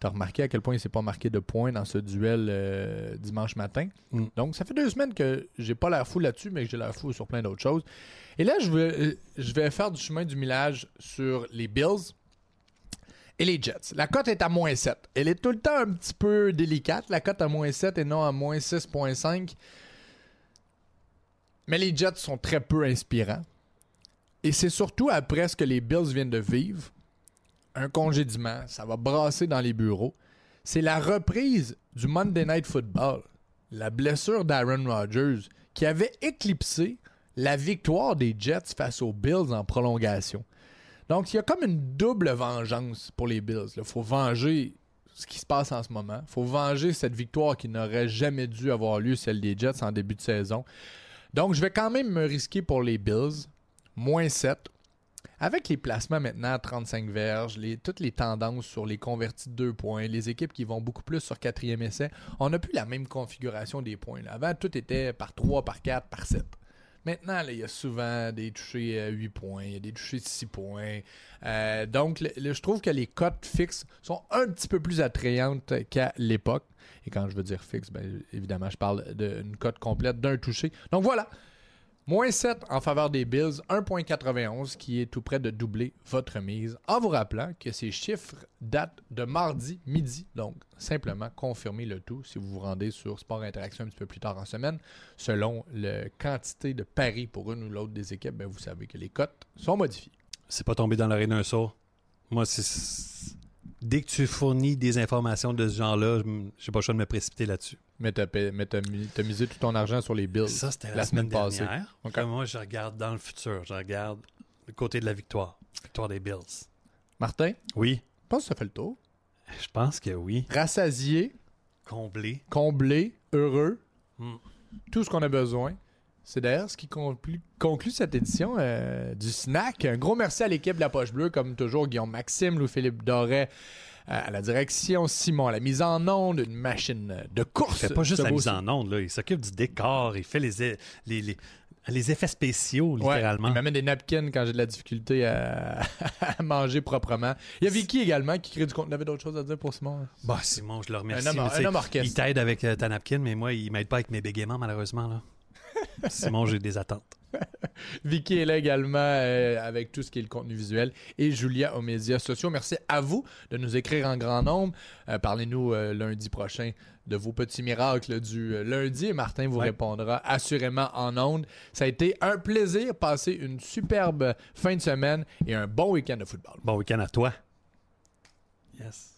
T'as remarqué à quel point il s'est pas marqué de points dans ce duel euh, dimanche matin. Mm. Donc, ça fait deux semaines que j'ai pas l'air fou là-dessus, mais que j'ai l'air fou sur plein d'autres choses. Et là, je vais, euh, je vais faire du chemin du millage sur les Bills et les Jets. La cote est à moins 7. Elle est tout le temps un petit peu délicate, la cote à moins 7 et non à moins 6.5. Mais les Jets sont très peu inspirants. Et c'est surtout après ce que les Bills viennent de vivre, un congédiement, ça va brasser dans les bureaux. C'est la reprise du Monday Night Football, la blessure d'Aaron Rodgers, qui avait éclipsé la victoire des Jets face aux Bills en prolongation. Donc, il y a comme une double vengeance pour les Bills. Il faut venger ce qui se passe en ce moment. Il faut venger cette victoire qui n'aurait jamais dû avoir lieu, celle des Jets en début de saison. Donc, je vais quand même me risquer pour les Bills. Moins 7. Avec les placements maintenant à 35 verges, les, toutes les tendances sur les convertis de 2 points, les équipes qui vont beaucoup plus sur quatrième essai, on n'a plus la même configuration des points. Avant, tout était par 3, par 4, par 7. Maintenant, il y a souvent des touchés à 8 points, il y a des touchés de 6 points. Euh, donc, je trouve que les cotes fixes sont un petit peu plus attrayantes qu'à l'époque. Et quand je veux dire fixe, ben, évidemment, je parle d'une cote complète d'un touché. Donc voilà, Moins 7 en faveur des Bills, 1.91 qui est tout près de doubler votre mise. En vous rappelant que ces chiffres datent de mardi midi. Donc, simplement confirmez le tout si vous vous rendez sur Sport Interaction un petit peu plus tard en semaine. Selon la quantité de paris pour une ou l'autre des équipes, ben, vous savez que les cotes sont modifiées. C'est pas tombé dans l'oreille d'un sourd. Moi. Dès que tu fournis des informations de ce genre-là, j'ai pas le choix de me précipiter là-dessus. Mais t'as misé tout ton argent sur les Bills. Ça, c'était la, la semaine, semaine passée. dernière. Moi, je regarde dans le futur. Je regarde le côté de la victoire. Victoire des Bills. Martin, Oui, je pense que ça fait le tour. je pense que oui. Rassasié, Comblé. comblé, heureux, Hmm. tout ce qu'on a besoin. C'est d'ailleurs ce qui conclut, conclut cette édition euh, du Snack. Un gros merci à l'équipe de la Poche Bleue, comme toujours, Guillaume Maxime, Louis-Philippe Doré, à la direction, Simon, à la mise en onde, une machine de course. Il fait pas juste la mise en onde, là. il s'occupe du décor, il fait les, e- les, les, les effets spéciaux, Ouais, littéralement. il m'amène des napkins quand j'ai de la difficulté à, à manger proprement. Il y a Vicky également qui crée du contenu. Avait d'autres choses à dire pour Simon? Bah, Simon, je le remercie. Un homme- un. Il t'aide avec euh, ta napkin, mais moi, il m'aide pas avec mes bégaiements, malheureusement. Là. Simon, j'ai des attentes. Vicky est là également euh, avec tout ce qui est le contenu visuel et Julia aux médias sociaux. Merci à vous de nous écrire en grand nombre. Euh, Parlez-nous euh, lundi prochain de vos petits miracles du euh, lundi et Martin vous Ouais. répondra assurément en ondes. Ça a été un plaisir. Passez une superbe fin de semaine et un bon week-end de football. Bon week-end à toi. Yes.